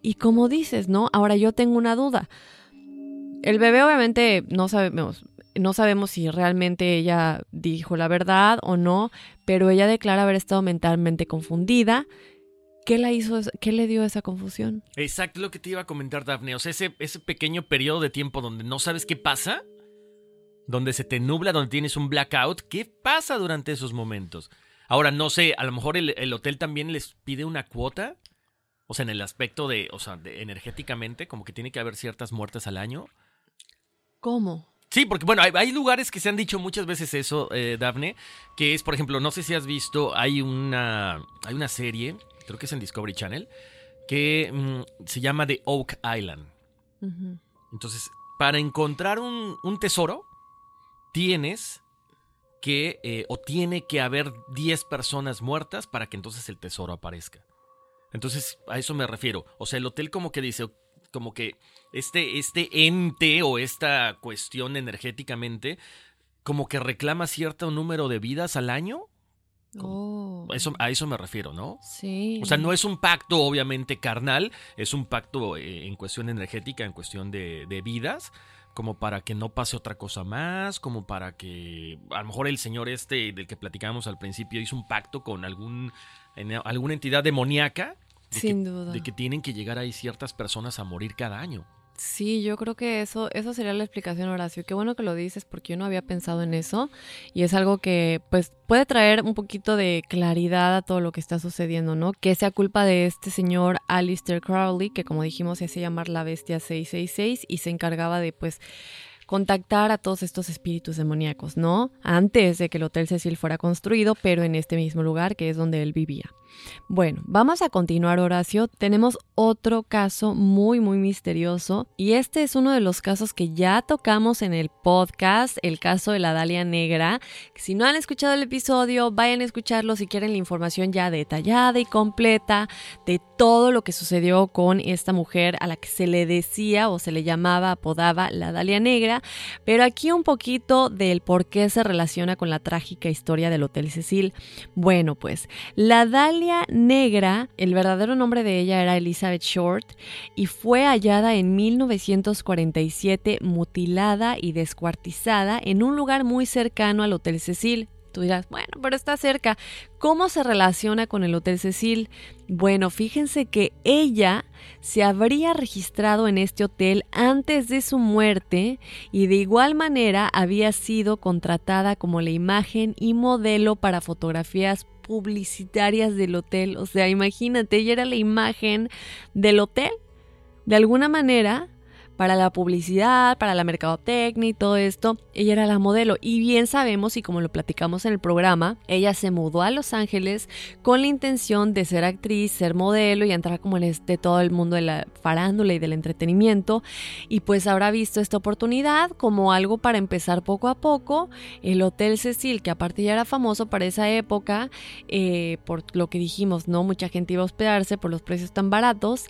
Y como dices, ¿no? Ahora yo tengo una duda. El bebé obviamente no sabemos, no sabemos si realmente ella dijo la verdad o no, pero ella declara haber estado mentalmente confundida. ¿Qué la hizo, qué le dio esa confusión? Exacto lo que te iba a comentar, Daphne. O sea, ese, ese pequeño periodo de tiempo donde no sabes qué pasa, donde se te nubla, donde tienes un blackout, ¿qué pasa durante esos momentos? Ahora, no sé, a lo mejor el, el hotel también les pide una cuota. O sea, en el aspecto de, o sea, de energéticamente, como que tiene que haber ciertas muertes al año. ¿Cómo? Sí, porque bueno, hay, hay lugares que se han dicho muchas veces eso, eh, Dafne, que es, por ejemplo, no sé si has visto, hay una, hay una serie, creo que es en Discovery Channel, que mm, se llama The Oak Island. Entonces, para encontrar un, un tesoro, tienes que, eh, o tiene que haber 10 personas muertas para que entonces el tesoro aparezca. Entonces, a eso me refiero. O sea, el hotel como que dice, como que este, este ente o esta cuestión energéticamente, como que reclama cierto número de vidas al año. Oh, Eso, a eso me refiero, ¿no? sí. O sea, no es un pacto obviamente carnal, es un pacto eh, en cuestión energética, en cuestión de, de vidas, como para que no pase otra cosa más, como para que a lo mejor el señor este del que platicamos al principio hizo un pacto con algún, en- alguna entidad demoníaca. De Sin que, duda. De que tienen que llegar ahí ciertas personas a morir cada año. Sí, yo creo que eso, eso sería la explicación, Horacio. Qué bueno que lo dices porque yo no había pensado en eso y es algo que pues puede traer un poquito de claridad a todo lo que está sucediendo, ¿no? Que sea culpa de este señor Alistair Crowley, que como dijimos se hacía llamar la bestia 666 y se encargaba de pues contactar a todos estos espíritus demoníacos, ¿no? Antes de que el Hotel Cecil fuera construido, pero en este mismo lugar que es donde él vivía. Bueno, vamos a continuar, Horacio. Tenemos otro caso muy, muy misterioso y este es uno de los casos que ya tocamos en el podcast, el caso de la Dalia Negra. Si no han escuchado el episodio, vayan a escucharlo si quieren la información ya detallada y completa de todo lo que sucedió con esta mujer a la que se le decía o se le llamaba, apodaba la Dalia Negra. Pero aquí un poquito del por qué se relaciona con la trágica historia del Hotel Cecil. Bueno, pues la Dalia Negra, el verdadero nombre de ella era Elizabeth Short y fue hallada en 1947 mutilada y descuartizada en un lugar muy cercano al Hotel Cecil. Tú dirás, bueno, pero está cerca. ¿Cómo se relaciona con el Hotel Cecil? Bueno, fíjense que ella se habría registrado en este hotel antes de su muerte y de igual manera había sido contratada como la imagen y modelo para fotografías publicitarias del hotel. O sea, imagínate, ella era la imagen del hotel. De alguna manera, para la publicidad, para la mercadotecnia y todo esto, ella era la modelo. Y bien sabemos, y como lo platicamos en el programa, ella se mudó a Los Ángeles con la intención de ser actriz, ser modelo y entrar como en este todo el mundo de la farándula y del entretenimiento. Y pues habrá visto esta oportunidad como algo para empezar poco a poco. El Hotel Cecil, que aparte ya era famoso para esa época, eh, por lo que dijimos, ¿no? Mucha gente iba a hospedarse por los precios tan baratos.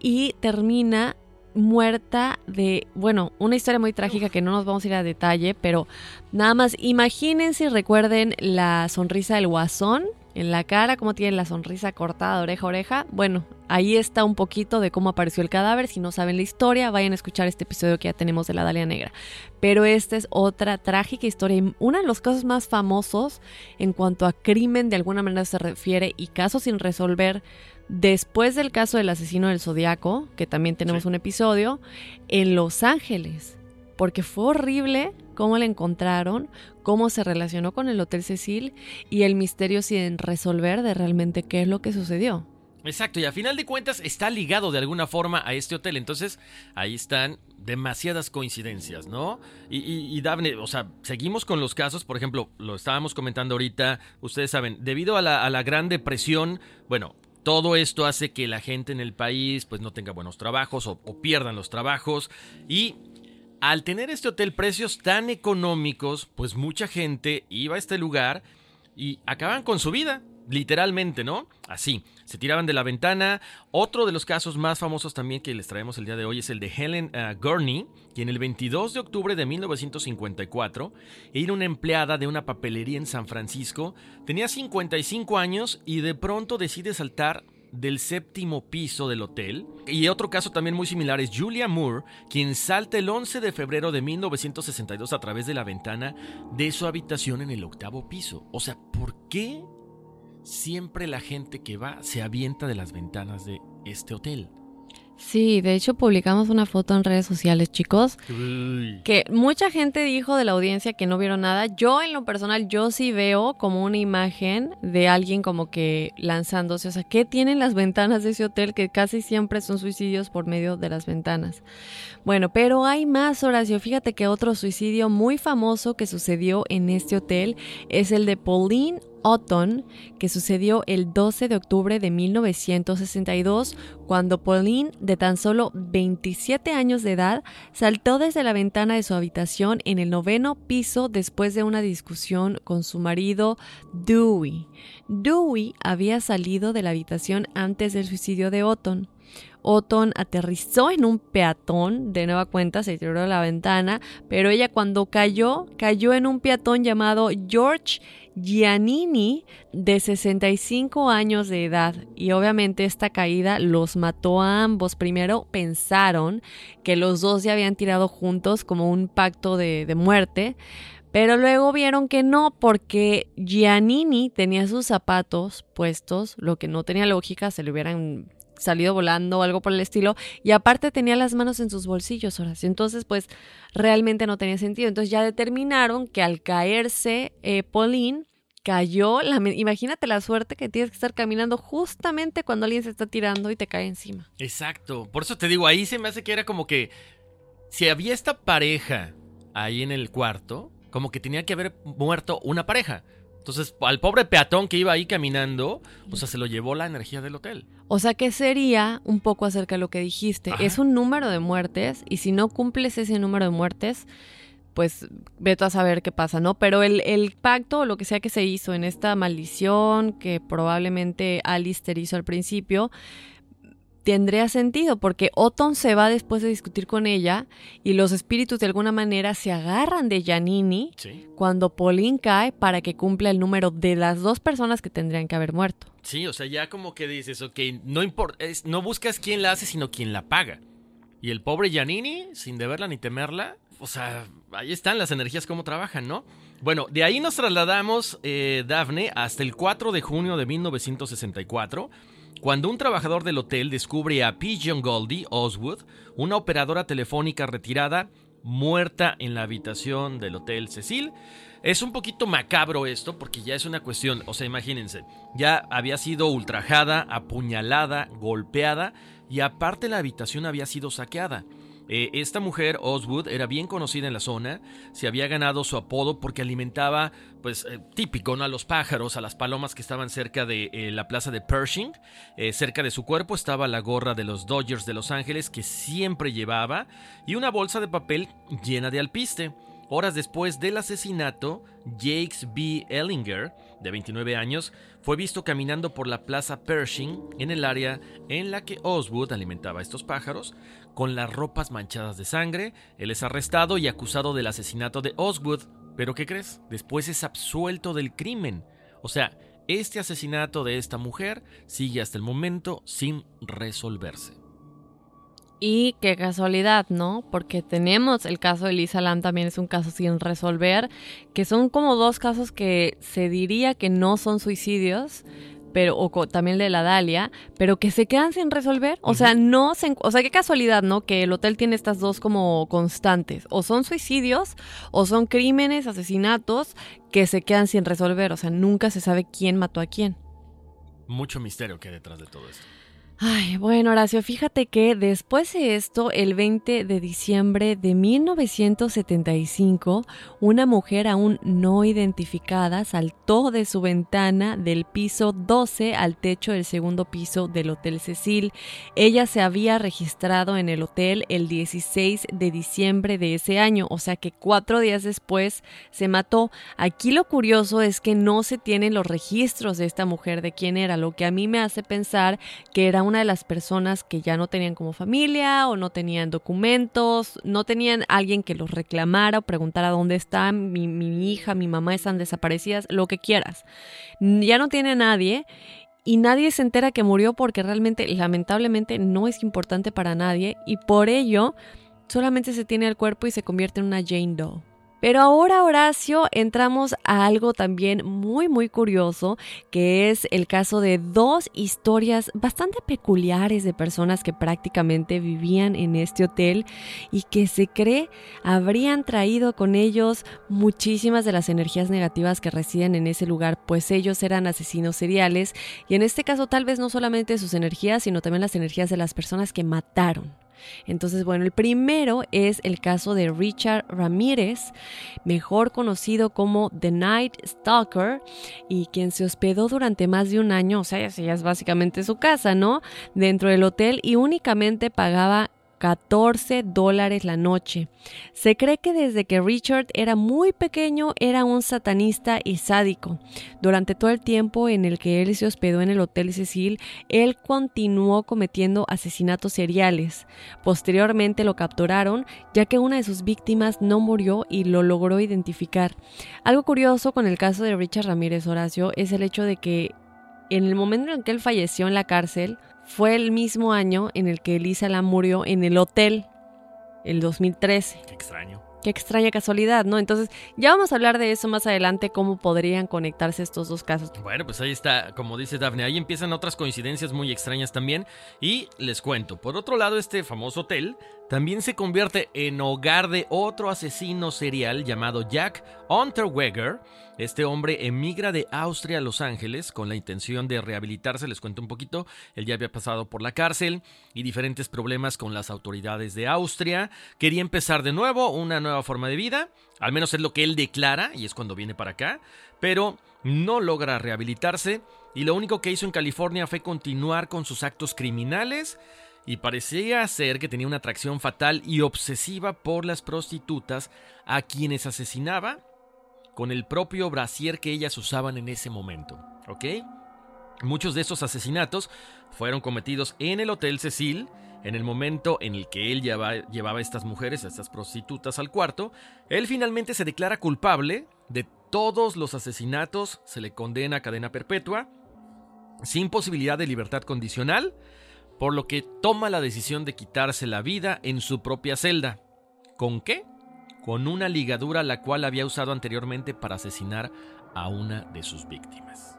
Y termina muerta de, bueno, una historia muy trágica que no nos vamos a ir a detalle, pero nada más imagínense y recuerden la sonrisa del guasón en la cara, cómo tiene la sonrisa cortada de oreja a oreja. Bueno, ahí está un poquito de cómo apareció el cadáver. Si no saben la historia, vayan a escuchar este episodio que ya tenemos de la Dalia Negra. Pero esta es otra trágica historia y uno de los casos más famosos en cuanto a crimen de alguna manera se refiere y casos sin resolver después del caso del asesino del Zodiaco, que también tenemos un episodio, en Los Ángeles. Porque fue horrible cómo la encontraron, cómo se relacionó con el Hotel Cecil y el misterio sin resolver de realmente qué es lo que sucedió. Exacto, y a final de cuentas está ligado de alguna forma a este hotel. Entonces, ahí están demasiadas coincidencias, ¿no? Y, y, Daphne, o sea, seguimos con los casos, por ejemplo, lo estábamos comentando ahorita, ustedes saben, debido a la, a la gran depresión, bueno, todo esto hace que la gente en el país pues no tenga buenos trabajos o, pierdan los trabajos. Y al tener este hotel precios tan económicos, pues mucha gente iba a este lugar y acaban con su vida literalmente, ¿no? Así, se tiraban de la ventana. Otro de los casos más famosos también que les traemos el día de hoy es el de Helen uh, Gurney, quien el 22 de octubre de 1954 era una empleada de una papelería en San Francisco, tenía 55 años y de pronto decide saltar del séptimo piso del hotel. Y otro caso también muy similar es Julia Moore, quien salta el 11 de febrero de 1962 a través de la ventana de su habitación en el octavo piso. O sea, ¿por qué siempre la gente que va se avienta de las ventanas de este hotel. Sí, de hecho publicamos una foto en redes sociales, chicos, que mucha gente dijo de la audiencia que no vieron nada. Yo en lo personal, yo sí veo como una imagen de alguien como que lanzándose. O sea, ¿qué tienen las ventanas de ese hotel? Que casi siempre son suicidios por medio de las ventanas. Bueno, pero hay más, Horacio. Fíjate que otro suicidio muy famoso que sucedió en este hotel es el de Pauline Otton, que sucedió el 12 de octubre de 1962, cuando Pauline, de tan solo 27 años de edad, saltó desde la ventana de su habitación en el noveno piso después de una discusión con su marido Dewey. Dewey había salido de la habitación antes del suicidio de Otton. Otton aterrizó en un peatón, de nueva cuenta se tiró a la ventana, pero ella cuando cayó, cayó en un peatón llamado George Giannini, de 65 años de edad. Y obviamente esta caída los mató a ambos. Primero pensaron que los dos ya habían tirado juntos como un pacto de, de muerte. Pero luego vieron que no, porque Giannini tenía sus zapatos puestos, lo que no tenía lógica, se le hubieran salido volando o algo por el estilo. Y aparte tenía las manos en sus bolsillos, Horacio. Entonces, pues realmente no tenía sentido. Entonces ya determinaron que al caerse eh, Pauline, cayó. La, imagínate la suerte que tienes que estar caminando justamente cuando alguien se está tirando y te cae encima. Exacto. Por eso te digo, ahí se me hace que era como que si había esta pareja ahí en el cuarto, como que tenía que haber muerto una pareja. Entonces, al pobre peatón que iba ahí caminando, o sea, se lo llevó la energía del hotel. O sea que sería un poco acerca de lo que dijiste. Ajá. Es un número de muertes y si no cumples ese número de muertes, pues vete a saber qué pasa, ¿no? Pero el, el pacto o lo que sea que se hizo en esta maldición que probablemente Alistair hizo al principio, tendría sentido porque Otton se va después de discutir con ella y los espíritus de alguna manera se agarran de Janini Sí. cuando Pauline cae para que cumpla el número de las dos personas que tendrían que haber muerto. Sí, o sea, ya como que dices, ok, no importa, es- no buscas quién la hace, sino quién la paga. Y el pobre Giannini, sin deberla ni temerla, o sea, ahí están las energías cómo trabajan, ¿no? Bueno, de ahí nos trasladamos, eh, Daphne, hasta el 4 de junio de 1964, cuando un trabajador del hotel descubre a Pigeon Goldie Oswood, una operadora telefónica retirada, muerta en la habitación del Hotel Cecil. Es un poquito macabro esto porque ya es una cuestión, o sea, imagínense, ya había sido ultrajada, apuñalada, golpeada y aparte la habitación había sido saqueada. Eh, esta mujer, Oswood, era bien conocida en la zona, se había ganado su apodo porque alimentaba, pues, eh, típico, ¿no? A los pájaros, a las palomas que estaban cerca de eh, la plaza de Pershing. Cerca de su cuerpo estaba la gorra de los Dodgers de Los Ángeles que siempre llevaba y una bolsa de papel llena de alpiste. Horas después del asesinato, Jakes B. Ellinger, de 29 años, fue visto caminando por la plaza Pershing en el área en la que Oswood alimentaba a estos pájaros, con las ropas manchadas de sangre. Él es arrestado y acusado del asesinato de Oswood. ¿Pero qué crees? Después es absuelto del crimen. O sea, este asesinato de esta mujer sigue hasta el momento sin resolverse. Y qué casualidad, ¿no? Porque tenemos el caso de Lisa Lam, también es un caso sin resolver, que son como dos casos que se diría que no son suicidios, pero o también el de la Dalia, pero que se quedan sin resolver. O sea, no se, o sea, qué casualidad, ¿no? Que el hotel tiene estas dos como constantes, o son suicidios o son crímenes, asesinatos que se quedan sin resolver, o sea, nunca se sabe quién mató a quién. Mucho misterio que hay detrás de todo esto. Ay, bueno, Horacio, fíjate que después de esto, el 20 de diciembre de 1975, una mujer aún no identificada saltó de su ventana del piso 12 al techo del segundo piso del Hotel Cecil. Ella se había registrado en el hotel el 16 de diciembre de ese año, o sea que cuatro días después se mató. Aquí lo curioso es que no se tienen los registros de esta mujer de quién era, lo que a mí me hace pensar que era una de las personas que ya no tenían como familia o no tenían documentos, no tenían alguien que los reclamara o preguntara dónde están, mi, mi hija, mi mamá están desaparecidas, lo que quieras. Ya no tiene a nadie y nadie se entera que murió porque realmente, lamentablemente, no es importante para nadie y por ello solamente se tiene el cuerpo y se convierte en una Jane Doe. Pero ahora, Horacio, entramos a algo también muy, muy curioso, que es el caso de dos historias bastante peculiares de personas que prácticamente vivían en este hotel y que se cree habrían traído con ellos muchísimas de las energías negativas que residen en ese lugar, pues ellos eran asesinos seriales y en este caso tal vez no solamente sus energías, sino también las energías de las personas que mataron. Entonces, bueno, el primero es el caso de Richard Ramírez, mejor conocido como The Night Stalker, y quien se hospedó durante más de un año, o sea, ya es básicamente su casa, ¿no? Dentro del hotel y únicamente pagaba 14 dólares la noche. Se cree que desde que Richard era muy pequeño era un satanista y sádico. Durante todo el tiempo en el que él se hospedó en el Hotel Cecil, él continuó cometiendo asesinatos seriales. Posteriormente lo capturaron ya que una de sus víctimas no murió y lo logró identificar. Algo curioso con el caso de Richard Ramírez Horacio es el hecho de que en el momento en que él falleció en la cárcel, fue el mismo año en el que Elisa Lam murió en el hotel, el 2013. Qué extraño. Qué extraña casualidad, ¿no? Entonces, ya vamos a hablar de eso más adelante, cómo podrían conectarse estos dos casos. Bueno, pues ahí está, como dice Daphne, ahí empiezan otras coincidencias muy extrañas también. Y les cuento, por otro lado, este famoso hotel también se convierte en hogar de otro asesino serial llamado Jack Unterweger. Este hombre emigra de Austria a Los Ángeles con la intención de rehabilitarse, les cuento un poquito, él ya había pasado por la cárcel y diferentes problemas con las autoridades de Austria, quería empezar de nuevo, una nueva forma de vida, al menos es lo que él declara y es cuando viene para acá, pero no logra rehabilitarse y lo único que hizo en California fue continuar con sus actos criminales y parecía ser que tenía una atracción fatal y obsesiva por las prostitutas a quienes asesinaba con el propio brasier que ellas usaban en ese momento. ¿Ok? Muchos de esos asesinatos fueron cometidos en el Hotel Cecil, en el momento en el que él llevaba, llevaba a estas mujeres, a estas prostitutas al cuarto. Él finalmente se declara culpable de todos los asesinatos, se le condena a cadena perpetua, sin posibilidad de libertad condicional, por lo que toma la decisión de quitarse la vida en su propia celda. ¿Con qué? Con una ligadura la cual había usado anteriormente para asesinar a una de sus víctimas.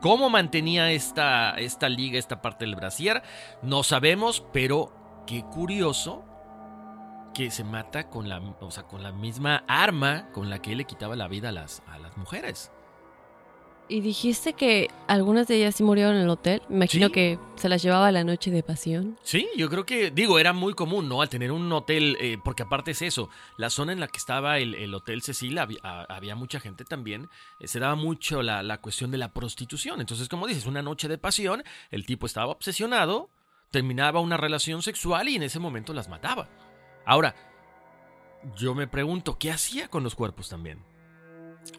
¿Cómo mantenía esta, esta liga, esta parte del brasier? No sabemos, pero qué curioso que se mata con la, o sea, con la misma arma con la que él le quitaba la vida a las, a las mujeres. Y dijiste que algunas de ellas sí murieron en el hotel. Me imagino Sí. que se las llevaba la noche de pasión. Sí, yo creo que, digo, era muy común, ¿no? Al tener un hotel, eh, porque aparte es eso, la zona en la que estaba el, el Hotel Cecil, había mucha gente también, eh, se daba mucho la, la cuestión de la prostitución. Entonces, como dices, una noche de pasión, el tipo estaba obsesionado, terminaba una relación sexual y en ese momento las mataba. Ahora, yo me pregunto, ¿qué hacía con los cuerpos también?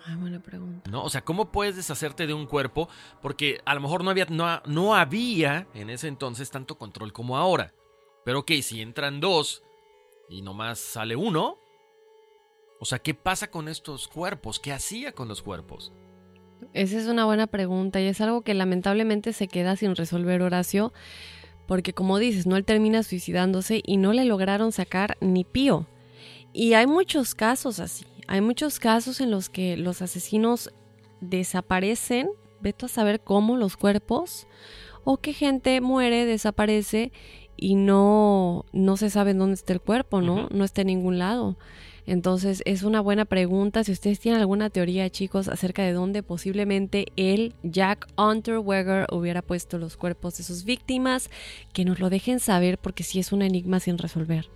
Ay, buena pregunta. ¿no? O sea, ¿cómo puedes deshacerte de un cuerpo? Porque a lo mejor no había, no, no había en ese entonces tanto control como ahora. Pero ok, si entran dos y nomás sale uno, o sea, ¿qué pasa con estos cuerpos? ¿Qué hacía con los cuerpos? Esa es una buena pregunta y es algo que lamentablemente se queda sin resolver Horacio, porque como dices, no él termina suicidándose y no le lograron sacar ni pío. Y hay muchos casos así, hay muchos casos en los que los asesinos desaparecen, veto a saber cómo los cuerpos, o que gente muere, desaparece y no, no se sabe dónde está el cuerpo, ¿no? No está en ningún lado. Entonces es una buena pregunta. Si ustedes tienen alguna teoría, chicos, acerca de dónde posiblemente él, Jack Unterweger, hubiera puesto los cuerpos de sus víctimas, que nos lo dejen saber porque sí es un enigma sin resolver.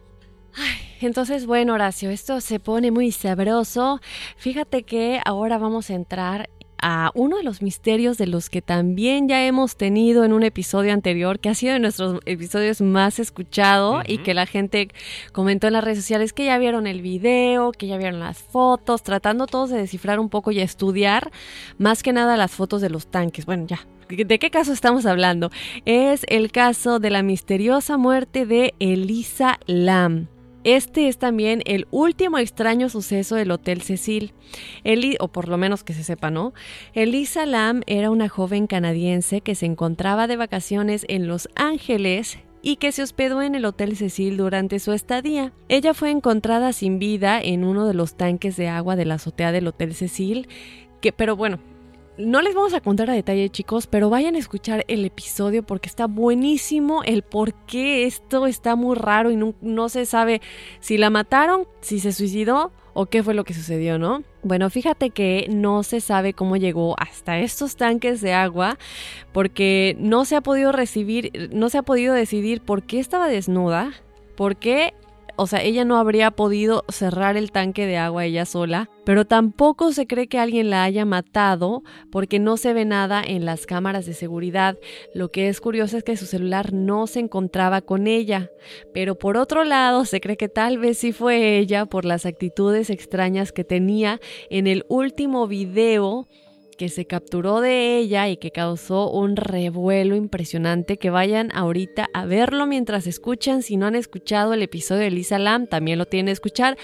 Ay, entonces, bueno, Horacio, esto se pone muy sabroso. Fíjate que ahora vamos a entrar a uno de los misterios de los que también ya hemos tenido en un episodio anterior, que ha sido de nuestros episodios más escuchado y que la gente comentó en las redes sociales que ya vieron el video, que ya vieron las fotos, tratando todos de descifrar un poco y estudiar más que nada las fotos de los tanques. Bueno, ya. ¿De qué caso estamos hablando? Es el caso de la misteriosa muerte de Elisa Lam. Este es también el último extraño suceso del Hotel Cecil. Eli, o por lo menos que se sepa, ¿no? Elisa Lam era una joven canadiense que se encontraba de vacaciones en Los Ángeles y que se hospedó en el Hotel Cecil durante su estadía. Ella fue encontrada sin vida en uno de los tanques de agua de la azotea del Hotel Cecil, que, pero bueno, no les vamos a contar a detalle, chicos, pero vayan a escuchar el episodio porque está buenísimo el por qué esto está muy raro y no, no se sabe si la mataron, si se suicidó o qué fue lo que sucedió, ¿no? Bueno, fíjate que no se sabe cómo llegó hasta estos tanques de agua porque no se ha podido recibir, no se ha podido decidir por qué estaba desnuda, por qué o sea, ella no habría podido cerrar el tanque de agua ella sola, pero tampoco se cree que alguien la haya matado porque no se ve nada en las cámaras de seguridad. Lo que es curioso es que su celular no se encontraba con ella, pero por otro lado se cree que tal vez sí fue ella por las actitudes extrañas que tenía en el último video que se capturó de ella y que causó un revuelo impresionante. Que vayan ahorita a verlo mientras escuchan. Si no han escuchado el episodio de Lisa Lam, también lo tienen que escuchar.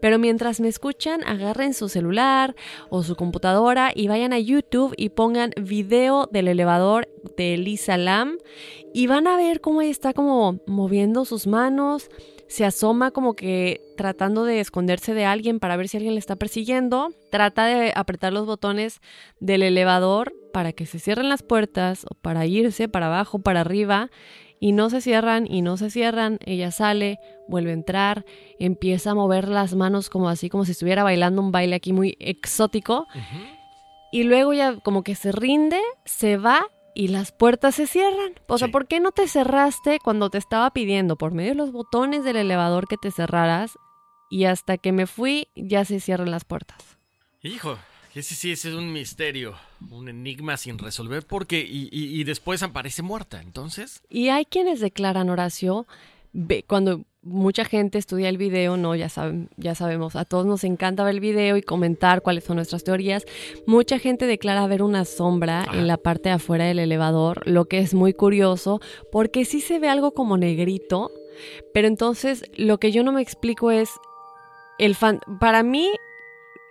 Pero mientras me escuchan, agarren su celular o su computadora y vayan a YouTube y pongan video del elevador de Lisa Lam y van a ver cómo ella está como moviendo sus manos, se asoma como que tratando de esconderse de alguien para ver si alguien le está persiguiendo, trata de apretar los botones del elevador para que se cierren las puertas o para irse para abajo, para arriba Y no se cierran y no se cierran. Ella sale, vuelve a entrar, empieza a mover las manos como así, como si estuviera bailando un baile aquí muy exótico. Y luego ya como que se rinde, se va y las puertas se cierran. O sea, Sí. ¿por qué no te cerraste cuando te estaba pidiendo por medio de los botones del elevador que te cerraras? Y hasta que me fui ya se cierran las puertas. Hijo, ese sí ese es un misterio, un enigma sin resolver porque y, y- y después aparece muerta, entonces. Y hay quienes declaran, Horacio, cuando mucha gente estudia el video, no, ya saben, ya sabemos, a todos nos encanta ver el video y comentar cuáles son nuestras teorías. Mucha gente declara ver una sombra en la parte de afuera del elevador, lo que es muy curioso, porque sí se ve algo como negrito, pero entonces lo que yo no me explico es el fan, para mí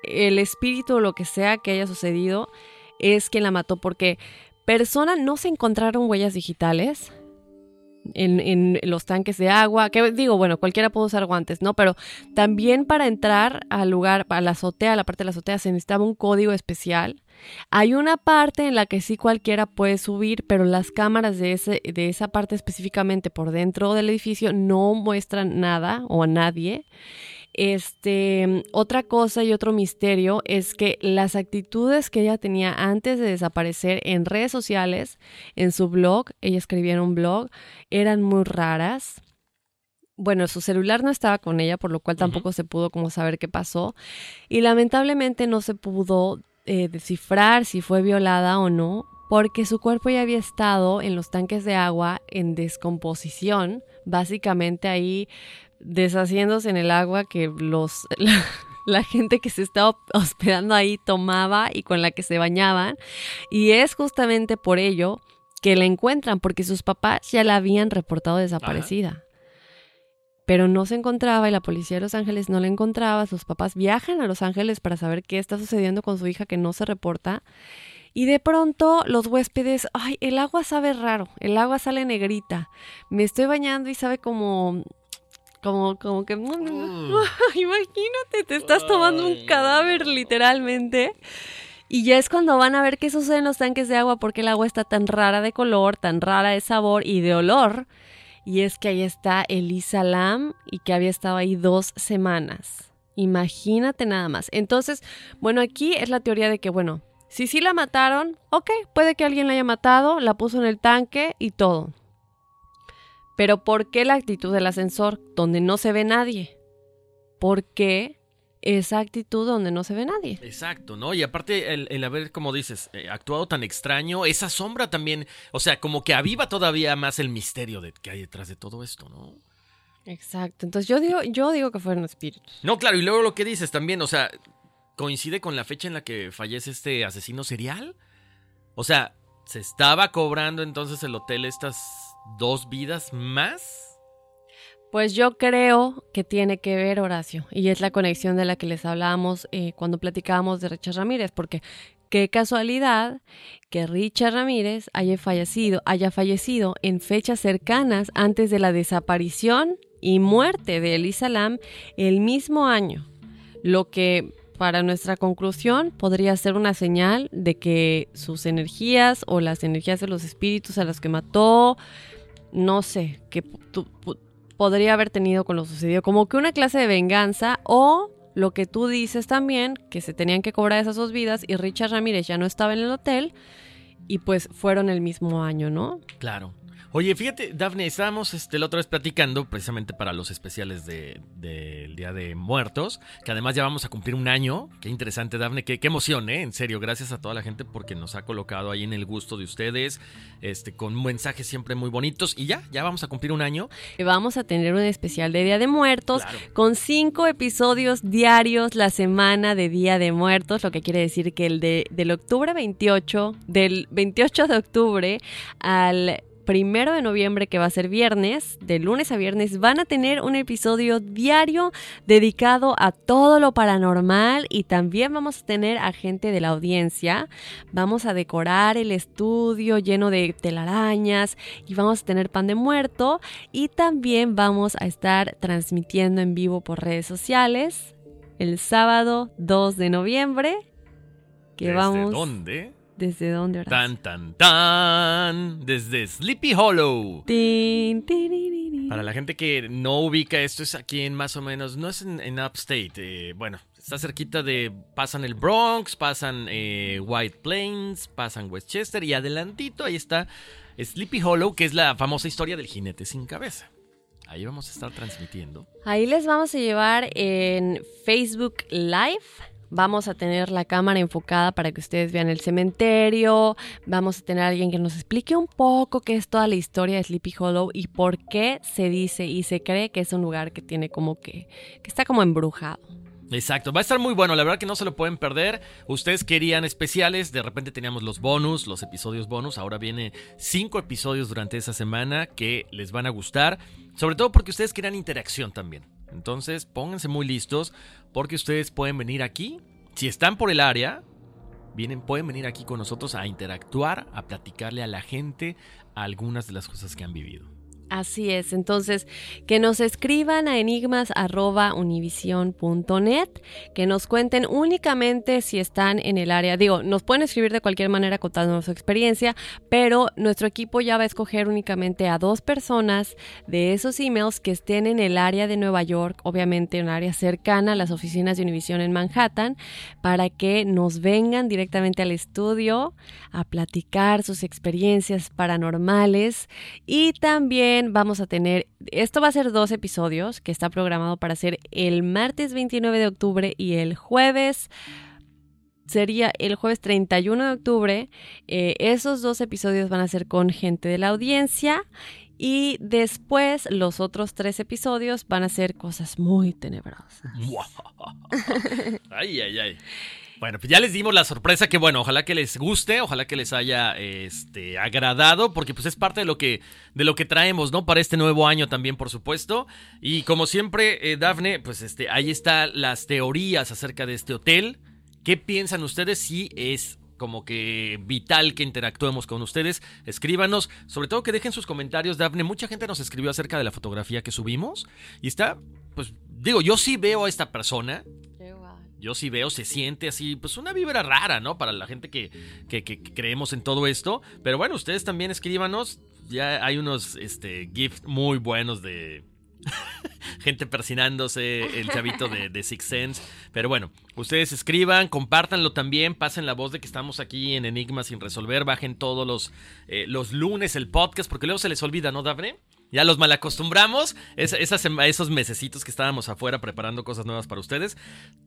el espíritu o lo que sea que haya sucedido es quien la mató porque persona no se encontraron huellas digitales en, en los tanques de agua, que digo, bueno, cualquiera puede usar guantes, ¿no? Pero también para entrar al lugar, a la azotea, a la parte de la azotea, se necesitaba un código especial. Hay una parte en la que sí cualquiera puede subir, pero las cámaras de, ese, de esa parte específicamente por dentro del edificio no muestran nada o a nadie. Este, otra cosa y otro misterio es que las actitudes que ella tenía antes de desaparecer en redes sociales, en su blog, ella escribía en un blog, eran muy raras. Bueno, su celular no estaba con ella, por lo cual tampoco se pudo como saber qué pasó. Y lamentablemente no se pudo eh, descifrar si fue violada o no, porque su cuerpo ya había estado en los tanques de agua en descomposición, básicamente ahí deshaciéndose en el agua que los la, la gente que se estaba hospedando ahí tomaba y con la que se bañaban. Y es justamente por ello que la encuentran, porque sus papás ya la habían reportado desaparecida. Pero no se encontraba y la policía de Los Ángeles no la encontraba. Sus papás viajan a Los Ángeles para saber qué está sucediendo con su hija que no se reporta. Y de pronto los huéspedes, ay, el agua sabe raro, el agua sale negrita. Me estoy bañando y sabe como como, como que... Imagínate, te estás tomando un cadáver literalmente. Y ya es cuando van a ver qué sucede en los tanques de agua, porque el agua está tan rara de color, tan rara de sabor y de olor. Y es que ahí está Elisa Lam y que había estado ahí dos semanas. Imagínate nada más. Entonces, bueno, aquí es la teoría de que, bueno, si sí la mataron, ok, puede que alguien la haya matado, la puso en el tanque y todo. Pero ¿por qué la actitud del ascensor donde no se ve nadie? ¿Por qué esa actitud donde no se ve nadie? Exacto, ¿no? Y aparte el, el haber, como dices, eh, actuado tan extraño, esa sombra también, o sea, como que aviva todavía más el misterio de que hay detrás de todo esto, ¿no? Exacto. Entonces yo digo, yo digo que fueron espíritus. No, claro, y luego lo que dices también, o sea, coincide con la fecha en la que fallece este asesino serial. O sea, ¿se estaba cobrando entonces el hotel estas dos vidas más? Pues yo creo que tiene que ver, Horacio, y es la conexión de la que les hablábamos eh, cuando platicábamos de Richard Ramírez, porque qué casualidad que Richard Ramírez haya fallecido, haya fallecido en fechas cercanas antes de la desaparición y muerte de Elisa Lam el mismo año, lo que para nuestra conclusión podría ser una señal de que sus energías o las energías de los espíritus a los que mató, no sé, que pu- podría haber tenido con lo sucedido, como que una clase de venganza o lo que tú dices también, que se tenían que cobrar esas dos vidas y Richard Ramírez ya no estaba en el hotel y pues fueron el mismo año, ¿no? Claro. Oye, fíjate, Dafne, estábamos este, la otra vez platicando precisamente para los especiales de- del Día de Muertos, que además ya vamos a cumplir un año. Qué interesante, Dafne, qué, qué emoción, ¿eh? En serio, gracias a toda la gente porque nos ha colocado ahí en el gusto de ustedes, este, con mensajes siempre muy bonitos. Y ya, ya vamos a cumplir un año. Vamos a tener un especial de Día de Muertos Claro. con cinco episodios diarios la semana de Día de Muertos, lo que quiere decir que el de, del octubre 28, del 28 de octubre al primero de noviembre, que va a ser viernes, de lunes a viernes, van a tener un episodio diario dedicado a todo lo paranormal y también vamos a tener a gente de la audiencia. Vamos a decorar el estudio lleno de telarañas y vamos a tener pan de muerto y también vamos a estar transmitiendo en vivo por redes sociales el sábado 2 de noviembre. Que ¿Desde vamos dónde? ¿Desde dónde, Horacio? Tan, tan, tan. Desde Sleepy Hollow. Tin. Para la gente que no ubica esto, es aquí en más o menos, no es en, en Upstate, eh, bueno, está cerquita de, pasan el Bronx, pasan eh, White Plains, pasan Westchester y adelantito ahí está Sleepy Hollow, que es la famosa historia del jinete sin cabeza. Ahí vamos a estar transmitiendo. Ahí les vamos a llevar en Facebook Live. Vamos a tener la cámara enfocada para que ustedes vean el cementerio. Vamos a tener a alguien que nos explique un poco qué es toda la historia de Sleepy Hollow y por qué se dice y se cree que es un lugar que tiene como que, que está como embrujado. Exacto, va a estar muy bueno, la verdad que no se lo pueden perder. Ustedes querían especiales, de repente teníamos los bonus, los episodios bonus, ahora viene cinco episodios durante esa semana que les van a gustar, sobre todo porque ustedes querían interacción también. Entonces pónganse muy listos porque ustedes pueden venir aquí, si están por el área, vienen, pueden venir aquí con nosotros a interactuar, a platicarle a la gente algunas de las cosas que han vivido. Así es, entonces que nos escriban a enigmas.univision.net, que nos cuenten únicamente si están en el área, digo, nos pueden escribir de cualquier manera contándonos su experiencia, pero nuestro equipo ya va a escoger únicamente a dos personas de esos emails que estén en el área de Nueva York, obviamente en un área cercana a las oficinas de Univision en Manhattan, para que nos vengan directamente al estudio a platicar sus experiencias paranormales y también vamos a tener, esto va a ser dos episodios que está programado para ser el martes 29 de octubre y el jueves sería el jueves 31 de octubre. Eh, esos dos episodios van a ser con gente de la audiencia y después los otros tres episodios van a ser cosas muy tenebrosas. ay, ay, ay. Bueno, pues ya les dimos la sorpresa que bueno, ojalá que les guste, ojalá que les haya este agradado, porque pues es parte de lo que de lo que traemos, ¿no? Para este nuevo año también, por supuesto. Y como siempre, eh, Dafne, pues este ahí están las teorías acerca de este hotel. ¿Qué piensan ustedes si es como que vital que interactuemos con ustedes. Escríbanos, sobre todo que dejen sus comentarios, Dafne. Mucha gente nos escribió acerca de la fotografía que subimos y está, pues digo, yo sí veo a esta persona. Yo sí veo, se siente así, pues una vibra rara, ¿no? Para la gente que, que, que creemos en todo esto. Pero bueno, ustedes también escríbanos. Ya hay unos este, GIFs muy buenos de, gente persinándose, el chavito de, de Six Sense. Pero bueno, ustedes escriban, compártanlo también, pasen la voz de que estamos aquí en Enigma sin resolver, bajen todos los, eh, los lunes el podcast, porque luego se les olvida, ¿no, Dafne? Ya los malacostumbramos, es, esas, esos mesecitos que estábamos afuera preparando cosas nuevas para ustedes.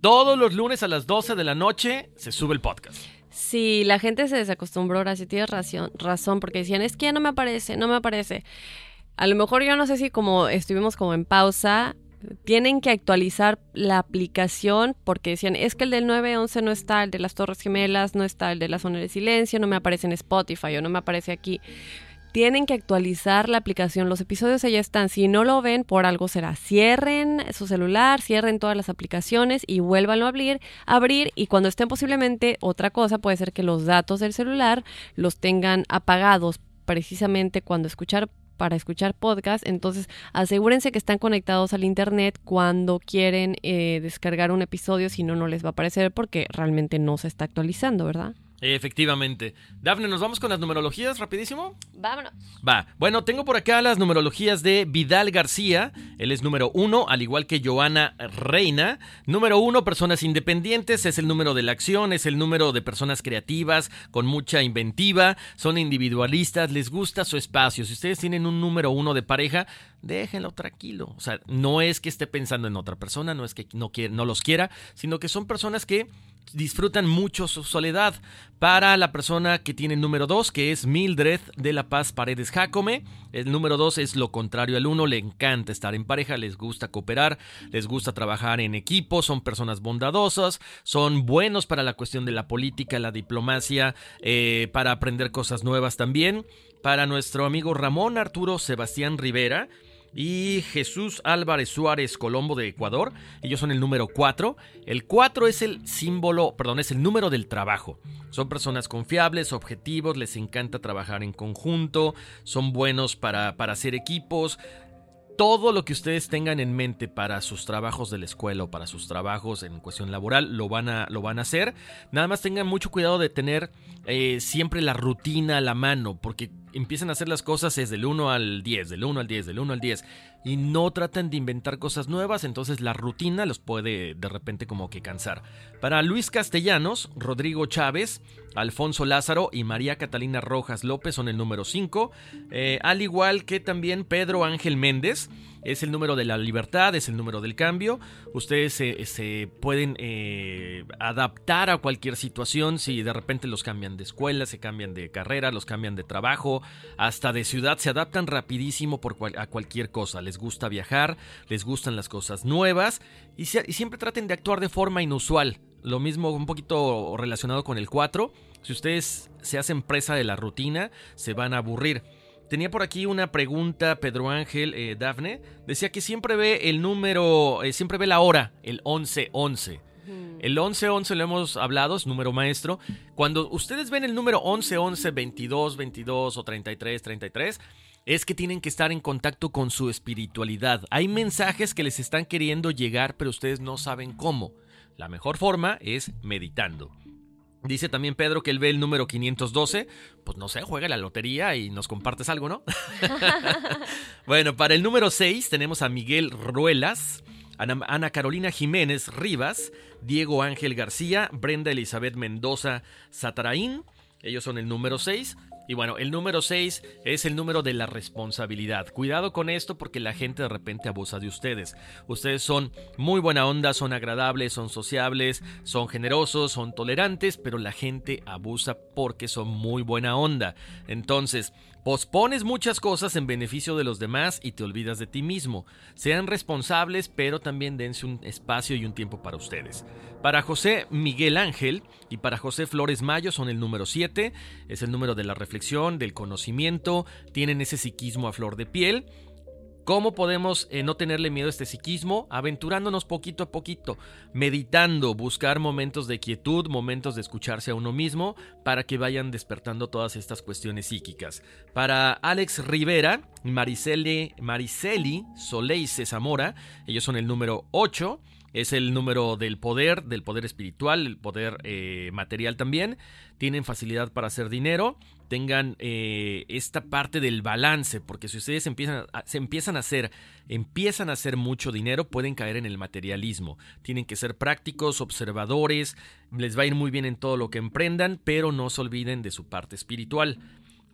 Todos los lunes a las 12 de la noche se sube el podcast. Sí, la gente se desacostumbró ahora, sí tienes razón, razón, porque decían, es que ya no me aparece, no me aparece. A lo mejor yo no sé si como estuvimos como en pausa, tienen que actualizar la aplicación porque decían, es que el del 911 no está, el de las Torres Gemelas no está, el de la zona de silencio no me aparece en Spotify o no me aparece aquí. Tienen que actualizar la aplicación, los episodios allá están, si no lo ven por algo será, cierren su celular, cierren todas las aplicaciones y vuélvanlo a abrir, abrir y cuando estén posiblemente otra cosa puede ser que los datos del celular los tengan apagados precisamente cuando escuchar para escuchar podcast, entonces asegúrense que están conectados al internet cuando quieren eh, descargar un episodio, si no, no les va a aparecer porque realmente no se está actualizando, ¿verdad? Efectivamente. Dafne, ¿nos vamos con las numerologías rapidísimo? Vámonos. Va. Bueno, tengo por acá las numerologías de Vidal García. Él es número uno, al igual que Joana Reina. Número uno, personas independientes. Es el número de la acción, es el número de personas creativas, con mucha inventiva. Son individualistas, les gusta su espacio. Si ustedes tienen un número uno de pareja, déjenlo tranquilo. O sea, no es que esté pensando en otra persona, no es que no, quiera, no los quiera, sino que son personas que disfrutan mucho su soledad. Para la persona que tiene el número 2, que es Mildred de La Paz Paredes Jacome, el número 2 es lo contrario al 1, le encanta estar en pareja, les gusta cooperar, les gusta trabajar en equipo, son personas bondadosas, son buenos para la cuestión de la política, la diplomacia, eh, para aprender cosas nuevas también. Para nuestro amigo Ramón Arturo Sebastián Rivera, y Jesús Álvarez Suárez Colombo de Ecuador. Ellos son el número 4. El 4 es el símbolo, perdón, es el número del trabajo. Son personas confiables, objetivos, les encanta trabajar en conjunto, son buenos para, para hacer equipos. todo lo que ustedes tengan en mente para sus trabajos de la escuela o para sus trabajos en cuestión laboral lo van a, lo van a hacer. Nada más tengan mucho cuidado de tener eh, siempre la rutina a la mano, porque empiezan a hacer las cosas desde el 1 al 10, del 1 al 10, del 1 al 10, y no tratan de inventar cosas nuevas, entonces la rutina los puede de repente como que cansar. Para Luis Castellanos, Rodrigo Chávez, Alfonso Lázaro y María Catalina Rojas López son el número 5, eh, al igual que también Pedro Ángel Méndez, es el número de la libertad, es el número del cambio. Ustedes se, pueden eh, adaptar a cualquier situación si de repente los cambian de escuela, se cambian de carrera, los cambian de trabajo, hasta de ciudad, se adaptan rapidísimo por a cualquier cosa. Les gusta viajar, les gustan las cosas nuevas y, y siempre traten de actuar de forma inusual. Lo mismo un poquito relacionado con el 4. Si ustedes se hacen presa de la rutina, se van a aburrir. Tenía por aquí una pregunta Pedro Ángel eh, Dafne. Decía que siempre ve el número, eh, siempre ve la hora, el 1111. El 1111 lo hemos hablado, es número maestro. Cuando ustedes ven el número 1111, 22, 22 o 33, 33, es que tienen que estar en contacto con su espiritualidad. Hay mensajes que les están queriendo llegar, pero ustedes no saben cómo. La mejor forma es meditando. Dice también Pedro que él ve el número 512. Pues no sé, juega la lotería y nos compartes algo, ¿no? bueno, para el número 6 tenemos a Miguel Ruelas, Ana, Carolina Jiménez Rivas, Diego Ángel García, Brenda Elizabeth Mendoza Sataraín. Ellos son el número 6. Y bueno, el número 6 es el número de la responsabilidad. Cuidado con esto porque la gente de repente abusa de ustedes. Ustedes son muy buena onda, son agradables, son sociables, son generosos, son tolerantes, pero la gente abusa porque son muy buena onda. Entonces, Pospones muchas cosas en beneficio de los demás y te olvidas de ti mismo. Sean responsables, pero también dense un espacio y un tiempo para ustedes. Para José Miguel Ángel y para José Flores Mayo son el número 7, es el número de la reflexión, del conocimiento, tienen ese psiquismo a flor de piel ¿Cómo podemos eh, no tenerle miedo a este psiquismo? Aventurándonos poquito a poquito, meditando, buscar momentos de quietud, momentos de escucharse a uno mismo, para que vayan despertando todas estas cuestiones psíquicas. Para Alex Rivera, Mariceli, Mariceli Soleice Zamora, ellos son el número 8 es el número del poder, del poder espiritual, el poder eh, material también. Tienen facilidad para hacer dinero. Tengan eh, esta parte del balance, porque si ustedes se empiezan a hacer, empiezan a hacer mucho dinero, pueden caer en el materialismo. Tienen que ser prácticos, observadores, les va a ir muy bien en todo lo que emprendan, pero no se olviden de su parte espiritual.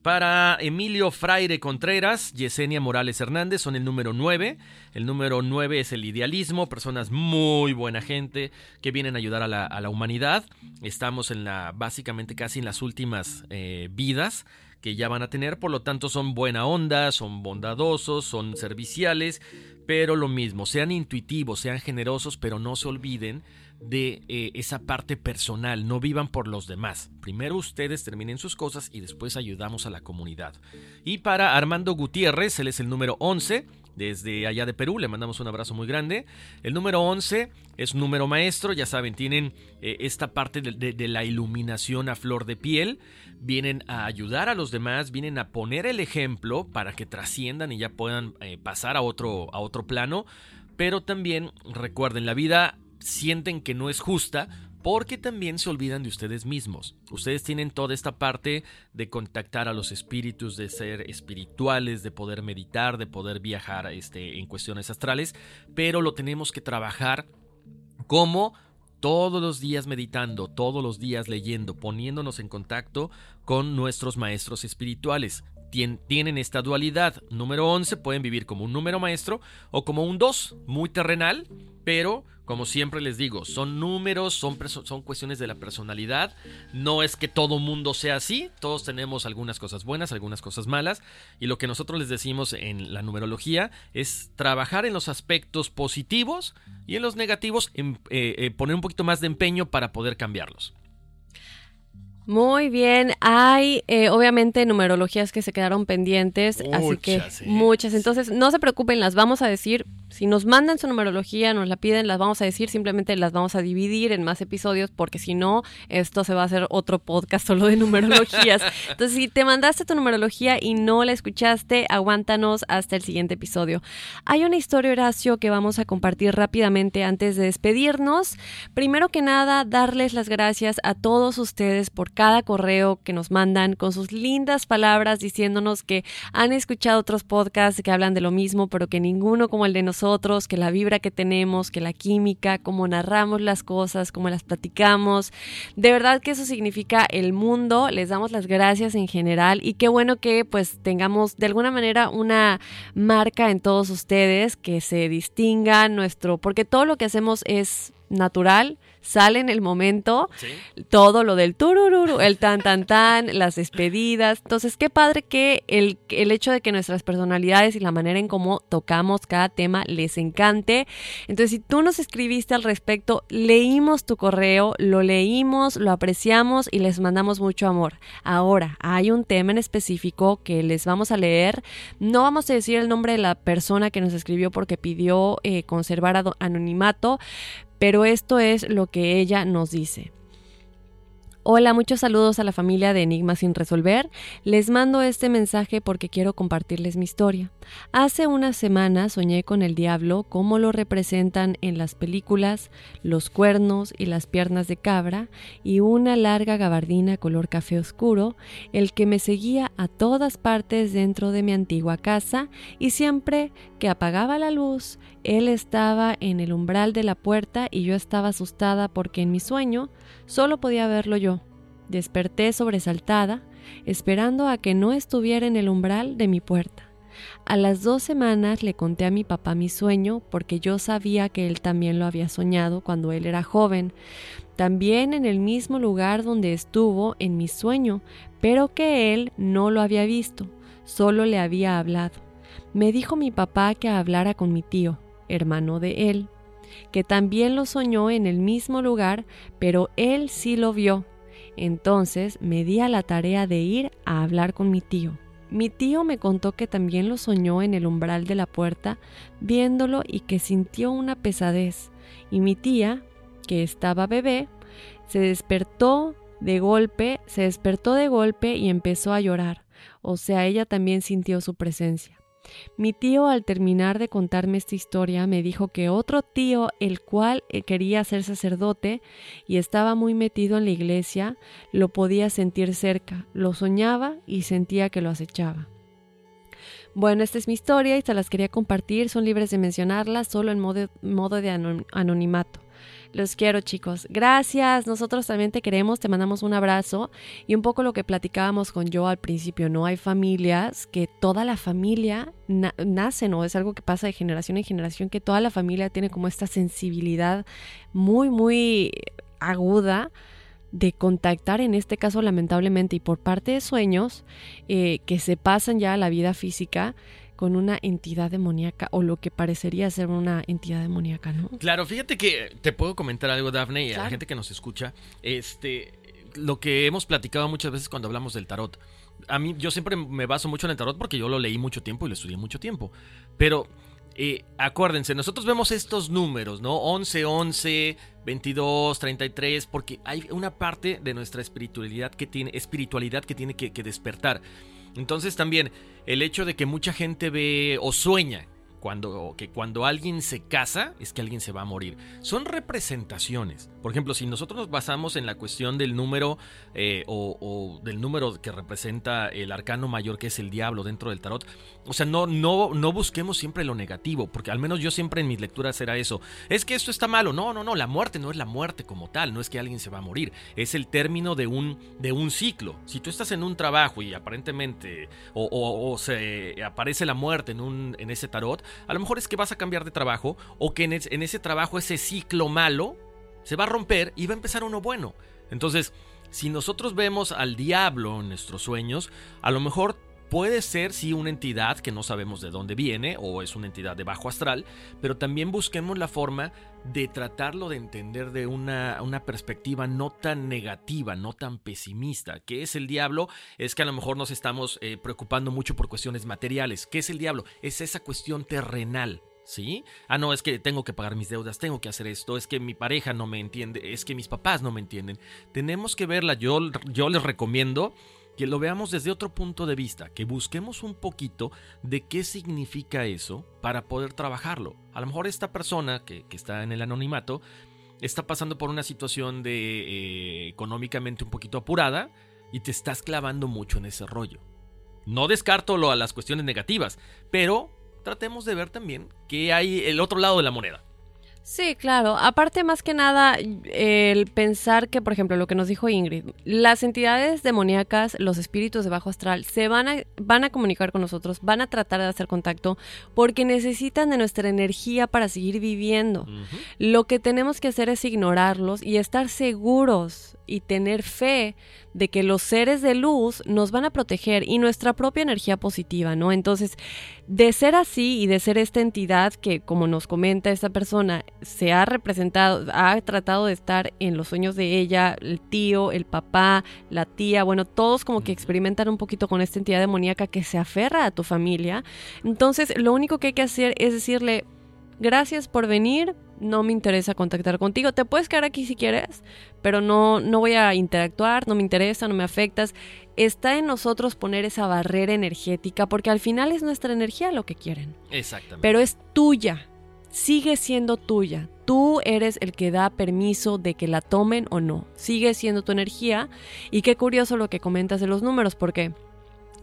Para Emilio Fraire Contreras, Yesenia Morales Hernández son el número 9. El número 9 es el idealismo, personas muy buena gente que vienen a ayudar a la, humanidad. Estamos en la, básicamente casi en las últimas eh, vidas que ya van a tener, por lo tanto son buena onda, son bondadosos, son serviciales, pero lo mismo, sean intuitivos, sean generosos, pero no se olviden de eh, esa parte personal, no vivan por los demás. Primero ustedes terminen sus cosas y después ayudamos a la comunidad. Y para Armando Gutiérrez, él es el número 11, desde allá de Perú, le mandamos un abrazo muy grande. El número 11 es número maestro, ya saben, tienen eh, esta parte de, la iluminación a flor de piel, vienen a ayudar a los demás, vienen a poner el ejemplo para que trasciendan y ya puedan eh, pasar a otro, a otro plano. Pero también recuerden, la vida sienten que no es justa porque también se olvidan de ustedes mismos. Ustedes tienen toda esta parte de contactar a los espíritus, de ser espirituales, de poder meditar, de poder viajar este, en cuestiones astrales, pero lo tenemos que trabajar como todos los días meditando, todos los días leyendo, poniéndonos en contacto con nuestros maestros espirituales. tienen esta dualidad. Número 11 pueden vivir como un número maestro o como un 2, muy terrenal, pero como siempre les digo, son números, son, son cuestiones de la personalidad. No es que todo mundo sea así, todos tenemos algunas cosas buenas, algunas cosas malas. Y lo que nosotros les decimos en la numerología es trabajar en los aspectos positivos y en los negativos eh, eh, poner un poquito más de empeño para poder cambiarlos. Muy bien, hay eh, obviamente numerologías que se quedaron pendientes, así que Muchas, ¿eh? muchas. Entonces, no se preocupen, las vamos a decir. Si nos mandan su numerología, nos la piden, las vamos a decir, simplemente las vamos a dividir en más episodios, porque si no, esto se va a hacer otro podcast solo de numerologías. Entonces, si te mandaste tu numerología y no la escuchaste, aguántanos hasta el siguiente episodio. Hay una historia, Horacio, que vamos a compartir rápidamente antes de despedirnos. Primero que nada, darles las gracias a todos ustedes por cada correo que nos mandan con sus lindas palabras diciéndonos que han escuchado otros podcasts que hablan de lo mismo, pero que ninguno como el de nosotros, que la vibra que tenemos, que la química, cómo narramos las cosas, cómo las platicamos. De verdad que eso significa el mundo. Les damos las gracias en general y qué bueno que pues tengamos de alguna manera una marca en todos ustedes, que se distinga nuestro, porque todo lo que hacemos es natural, sale en el momento, todo lo del turururu, el tan tan tan, las despedidas. Entonces, qué padre que el, el hecho de que nuestras personalidades y la manera en cómo tocamos cada tema les encante. Entonces, si tú nos escribiste al respecto, leímos tu correo, lo leímos, lo apreciamos y les mandamos mucho amor. Ahora, hay un tema en específico que les vamos a leer. No vamos a decir el nombre de la persona que nos escribió porque pidió eh, conservar anonimato, pero esto es lo que ella nos dice. Hola, muchos saludos a la familia de Enigmas sin resolver. Les mando este mensaje porque quiero compartirles mi historia. Hace unas semanas soñé con el diablo como lo representan en las películas, los cuernos y las piernas de cabra y una larga gabardina color café oscuro, el que me seguía a todas partes dentro de mi antigua casa y siempre que apagaba la luz, él estaba en el umbral de la puerta y yo estaba asustada porque en mi sueño solo podía verlo yo. Desperté sobresaltada, esperando a que no estuviera en el umbral de mi puerta. A las dos semanas le conté a mi papá mi sueño porque yo sabía que él también lo había soñado cuando él era joven, también en el mismo lugar donde estuvo en mi sueño, pero que él no lo había visto, solo le había hablado. Me dijo mi papá que hablara con mi tío, hermano de él, que también lo soñó en el mismo lugar, pero él sí lo vio. Entonces me di a la tarea de ir a hablar con mi tío. Mi tío me contó que también lo soñó en el umbral de la puerta, viéndolo y que sintió una pesadez. Y mi tía, que estaba bebé, se despertó de golpe, se despertó de golpe y empezó a llorar. O sea, ella también sintió su presencia. Mi tío al terminar de contarme esta historia me dijo que otro tío, el cual eh, quería ser sacerdote y estaba muy metido en la iglesia, lo podía sentir cerca, lo soñaba y sentía que lo acechaba. Bueno, esta es mi historia y se las quería compartir, son libres de mencionarlas, solo en modo, modo de anon- anonimato. Los quiero chicos. Gracias. Nosotros también te queremos. Te mandamos un abrazo. Y un poco lo que platicábamos con yo al principio, ¿no? Hay familias que toda la familia na nace, ¿no? Es algo que pasa de generación en generación, que toda la familia tiene como esta sensibilidad muy, muy aguda de contactar, en este caso lamentablemente, y por parte de sueños, eh, que se pasan ya a la vida física con una entidad demoníaca o lo que parecería ser una entidad demoníaca, ¿no? Claro, fíjate que te puedo comentar algo, Dafne, y a la gente que nos escucha. Este, lo que hemos platicado muchas veces cuando hablamos del tarot. A mí, yo siempre me baso mucho en el tarot porque yo lo leí mucho tiempo y lo estudié mucho tiempo. Pero eh, acuérdense, nosotros vemos estos números, ¿no? 11, 11, 22, 33, porque hay una parte de nuestra espiritualidad que tiene, espiritualidad que, tiene que, que despertar. Entonces también el hecho de que mucha gente ve o sueña cuando, que cuando alguien se casa es que alguien se va a morir. Son representaciones. Por ejemplo, si nosotros nos basamos en la cuestión del número eh, o, o del número que representa el arcano mayor, que es el diablo dentro del tarot, o sea, no, no, no busquemos siempre lo negativo, porque al menos yo siempre en mis lecturas era eso. Es que esto está malo. No, no, no, la muerte no es la muerte como tal, no es que alguien se va a morir, es el término de un, de un ciclo. Si tú estás en un trabajo y aparentemente o, o- o se aparece la muerte en, un, en ese tarot, a lo mejor es que vas a cambiar de trabajo o que en, es- en ese trabajo ese ciclo malo se va a romper y va a empezar uno bueno. Entonces, si nosotros vemos al diablo en nuestros sueños, a lo mejor Puede ser, sí, una entidad que no sabemos de dónde viene o es una entidad de bajo astral, pero también busquemos la forma de tratarlo de entender de una, una, perspectiva no tan negativa, no tan pesimista. ¿Qué es el diablo? Es que a lo mejor nos estamos eh, preocupando mucho por cuestiones materiales. ¿Qué es el diablo? Es esa cuestión terrenal. ¿Sí? Ah, no, es que tengo que pagar mis deudas, tengo que hacer esto, es que mi pareja no me entiende, es que mis papás no me entienden. Tenemos que verla, yo, yo les recomiendo que lo veamos desde otro punto de vista, que busquemos un poquito de qué significa eso para poder trabajarlo. A lo mejor esta persona que, está en el anonimato está pasando por una situación de eh, económicamente un poquito apurada y te estás clavando mucho en ese rollo. No descarto lo a las cuestiones negativas, pero tratemos de ver también que hay el otro lado de la moneda. Sí, claro. Aparte, más que nada, el pensar que, por ejemplo, lo que nos dijo Ingrid, las entidades demoníacas, los espíritus de bajo astral, se van a, van a comunicar con nosotros, van a tratar de hacer contacto, porque necesitan de nuestra energía para seguir viviendo. Lo que tenemos que hacer es ignorarlos y estar seguros y tener fe de que los seres de luz nos van a proteger y nuestra propia energía positiva, ¿no? Entonces, de ser así y de ser esta entidad que, como nos comenta esta persona, se ha representado, ha tratado de estar en los sueños de ella, el tío, el papá, la tía, bueno, todos como que experimentan un poquito con esta entidad demoníaca que se aferra a tu familia. Entonces, lo único que hay que hacer es decirle, gracias por venir, no me interesa contactar contigo. Te puedes quedar aquí si quieres, pero no, no voy a interactuar, no me interesa, no me afectas. Está en nosotros poner esa barrera energética, porque al final es nuestra energía lo que quieren. Exactamente. Pero es tuya, sigue siendo tuya. Tú eres el que da permiso de que la tomen o no. Sigue siendo tu energía. Y qué curioso lo que comentas de los números, porque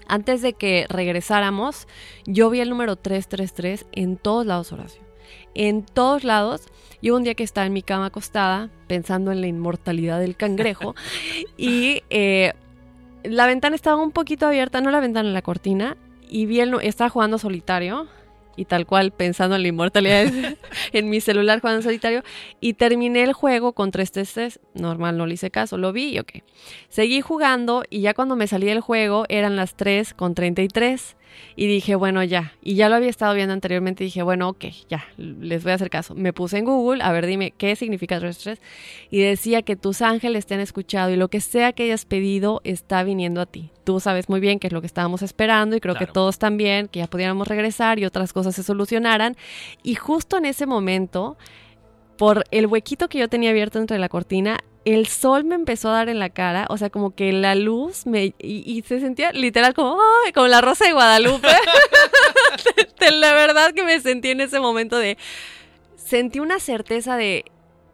antes de que regresáramos, yo vi el número 333 en todos lados, Horacio en todos lados. Y un día que estaba en mi cama acostada, pensando en la inmortalidad del cangrejo, y eh, la ventana estaba un poquito abierta, no la ventana, la cortina, y vi el, estaba jugando solitario, y tal cual pensando en la inmortalidad en mi celular jugando solitario y terminé el juego con 333, normal, no le hice caso, lo vi y ok. Seguí jugando y ya cuando me salí del juego eran las 3 con 33 y dije, bueno, ya. Y ya lo había estado viendo anteriormente y dije, bueno, ok, ya, les voy a hacer caso. Me puse en Google, a ver, dime, ¿qué significa 333? Y decía que tus ángeles te han escuchado y lo que sea que hayas pedido está viniendo a ti. Tú sabes muy bien qué es lo que estábamos esperando y creo que todos también, que ya pudiéramos regresar y otras cosas se solucionaran. Y justo en ese momento, por el huequito que yo tenía abierto entre la cortina, el sol me empezó a dar en la cara, o sea, como que la luz me... Y, se sentía literal como, ¡ay! Como la rosa de Guadalupe. la verdad que me sentí en ese momento de... Sentí una certeza de,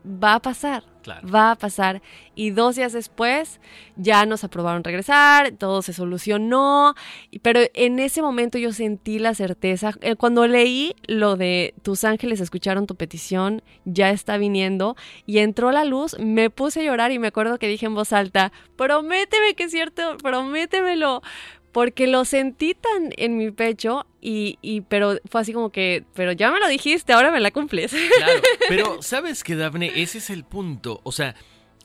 va a pasar. Va a pasar. Y dos días después ya nos aprobaron regresar, todo se solucionó. Pero en ese momento yo sentí la certeza. Eh, cuando leí lo de tus ángeles escucharon tu petición, ya está viniendo, y entró la luz, me puse a llorar y me acuerdo que dije en voz alta, prométeme que es cierto, prométemelo porque lo sentí tan en mi pecho y, y, pero fue así como que, pero ya me lo dijiste, ahora me la cumples. Claro, pero sabes que Dafne, ese es el punto, o sea,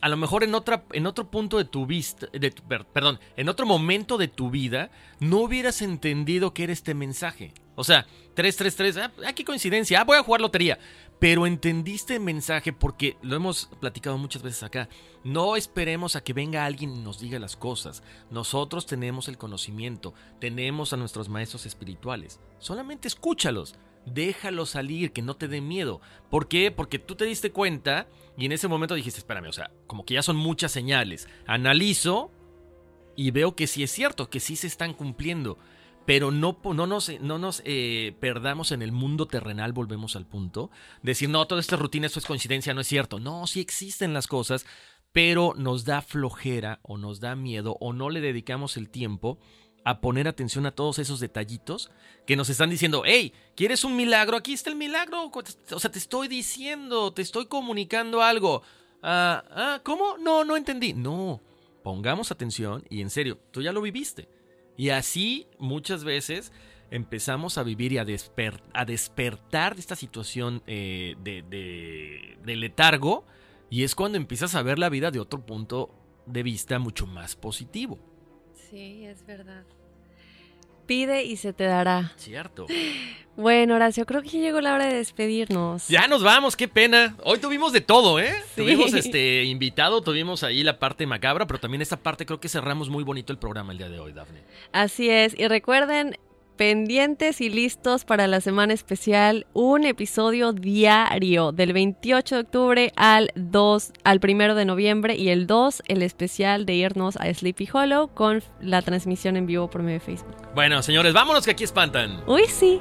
a lo mejor en otra en otro punto de tu vista, de perdón, en otro momento de tu vida no hubieras entendido que era este mensaje. O sea, 333, ah, ah, qué coincidencia, ah, voy a jugar lotería. Pero entendiste el mensaje porque lo hemos platicado muchas veces acá. No esperemos a que venga alguien y nos diga las cosas. Nosotros tenemos el conocimiento, tenemos a nuestros maestros espirituales. Solamente escúchalos, déjalos salir, que no te dé miedo. ¿Por qué? Porque tú te diste cuenta y en ese momento dijiste, espérame, o sea, como que ya son muchas señales. Analizo y veo que sí es cierto, que sí se están cumpliendo pero no, no nos, no nos eh, perdamos en el mundo terrenal, volvemos al punto. Decir, no, toda esta rutina, esto es coincidencia, no es cierto. No, sí existen las cosas, pero nos da flojera o nos da miedo o no le dedicamos el tiempo a poner atención a todos esos detallitos que nos están diciendo, hey, ¿quieres un milagro? Aquí está el milagro. O sea, te estoy diciendo, te estoy comunicando algo. Ah, ah, ¿cómo? No, no entendí. No, pongamos atención y en serio, tú ya lo viviste. Y así muchas veces empezamos a vivir y a, a despertar de esta situación eh, de, letargo y es cuando empiezas a ver la vida de otro punto de vista mucho más positivo. Sí, es verdad. Pide y se te dará. Cierto. Bueno, Horacio, creo que ya llegó la hora de despedirnos. Ya nos vamos, qué pena. Hoy tuvimos de todo, ¿eh? Sí. Tuvimos este invitado, tuvimos ahí la parte macabra, pero también esta parte creo que cerramos muy bonito el programa el día de hoy, Dafne. Así es. Y recuerden, pendientes y listos para la semana especial, un episodio diario del 28 de octubre al 2, al 1 de noviembre y el 2, el especial de irnos a Sleepy Hollow con la transmisión en vivo por medio de Facebook. Bueno, señores, vámonos que aquí espantan. Uy, sí.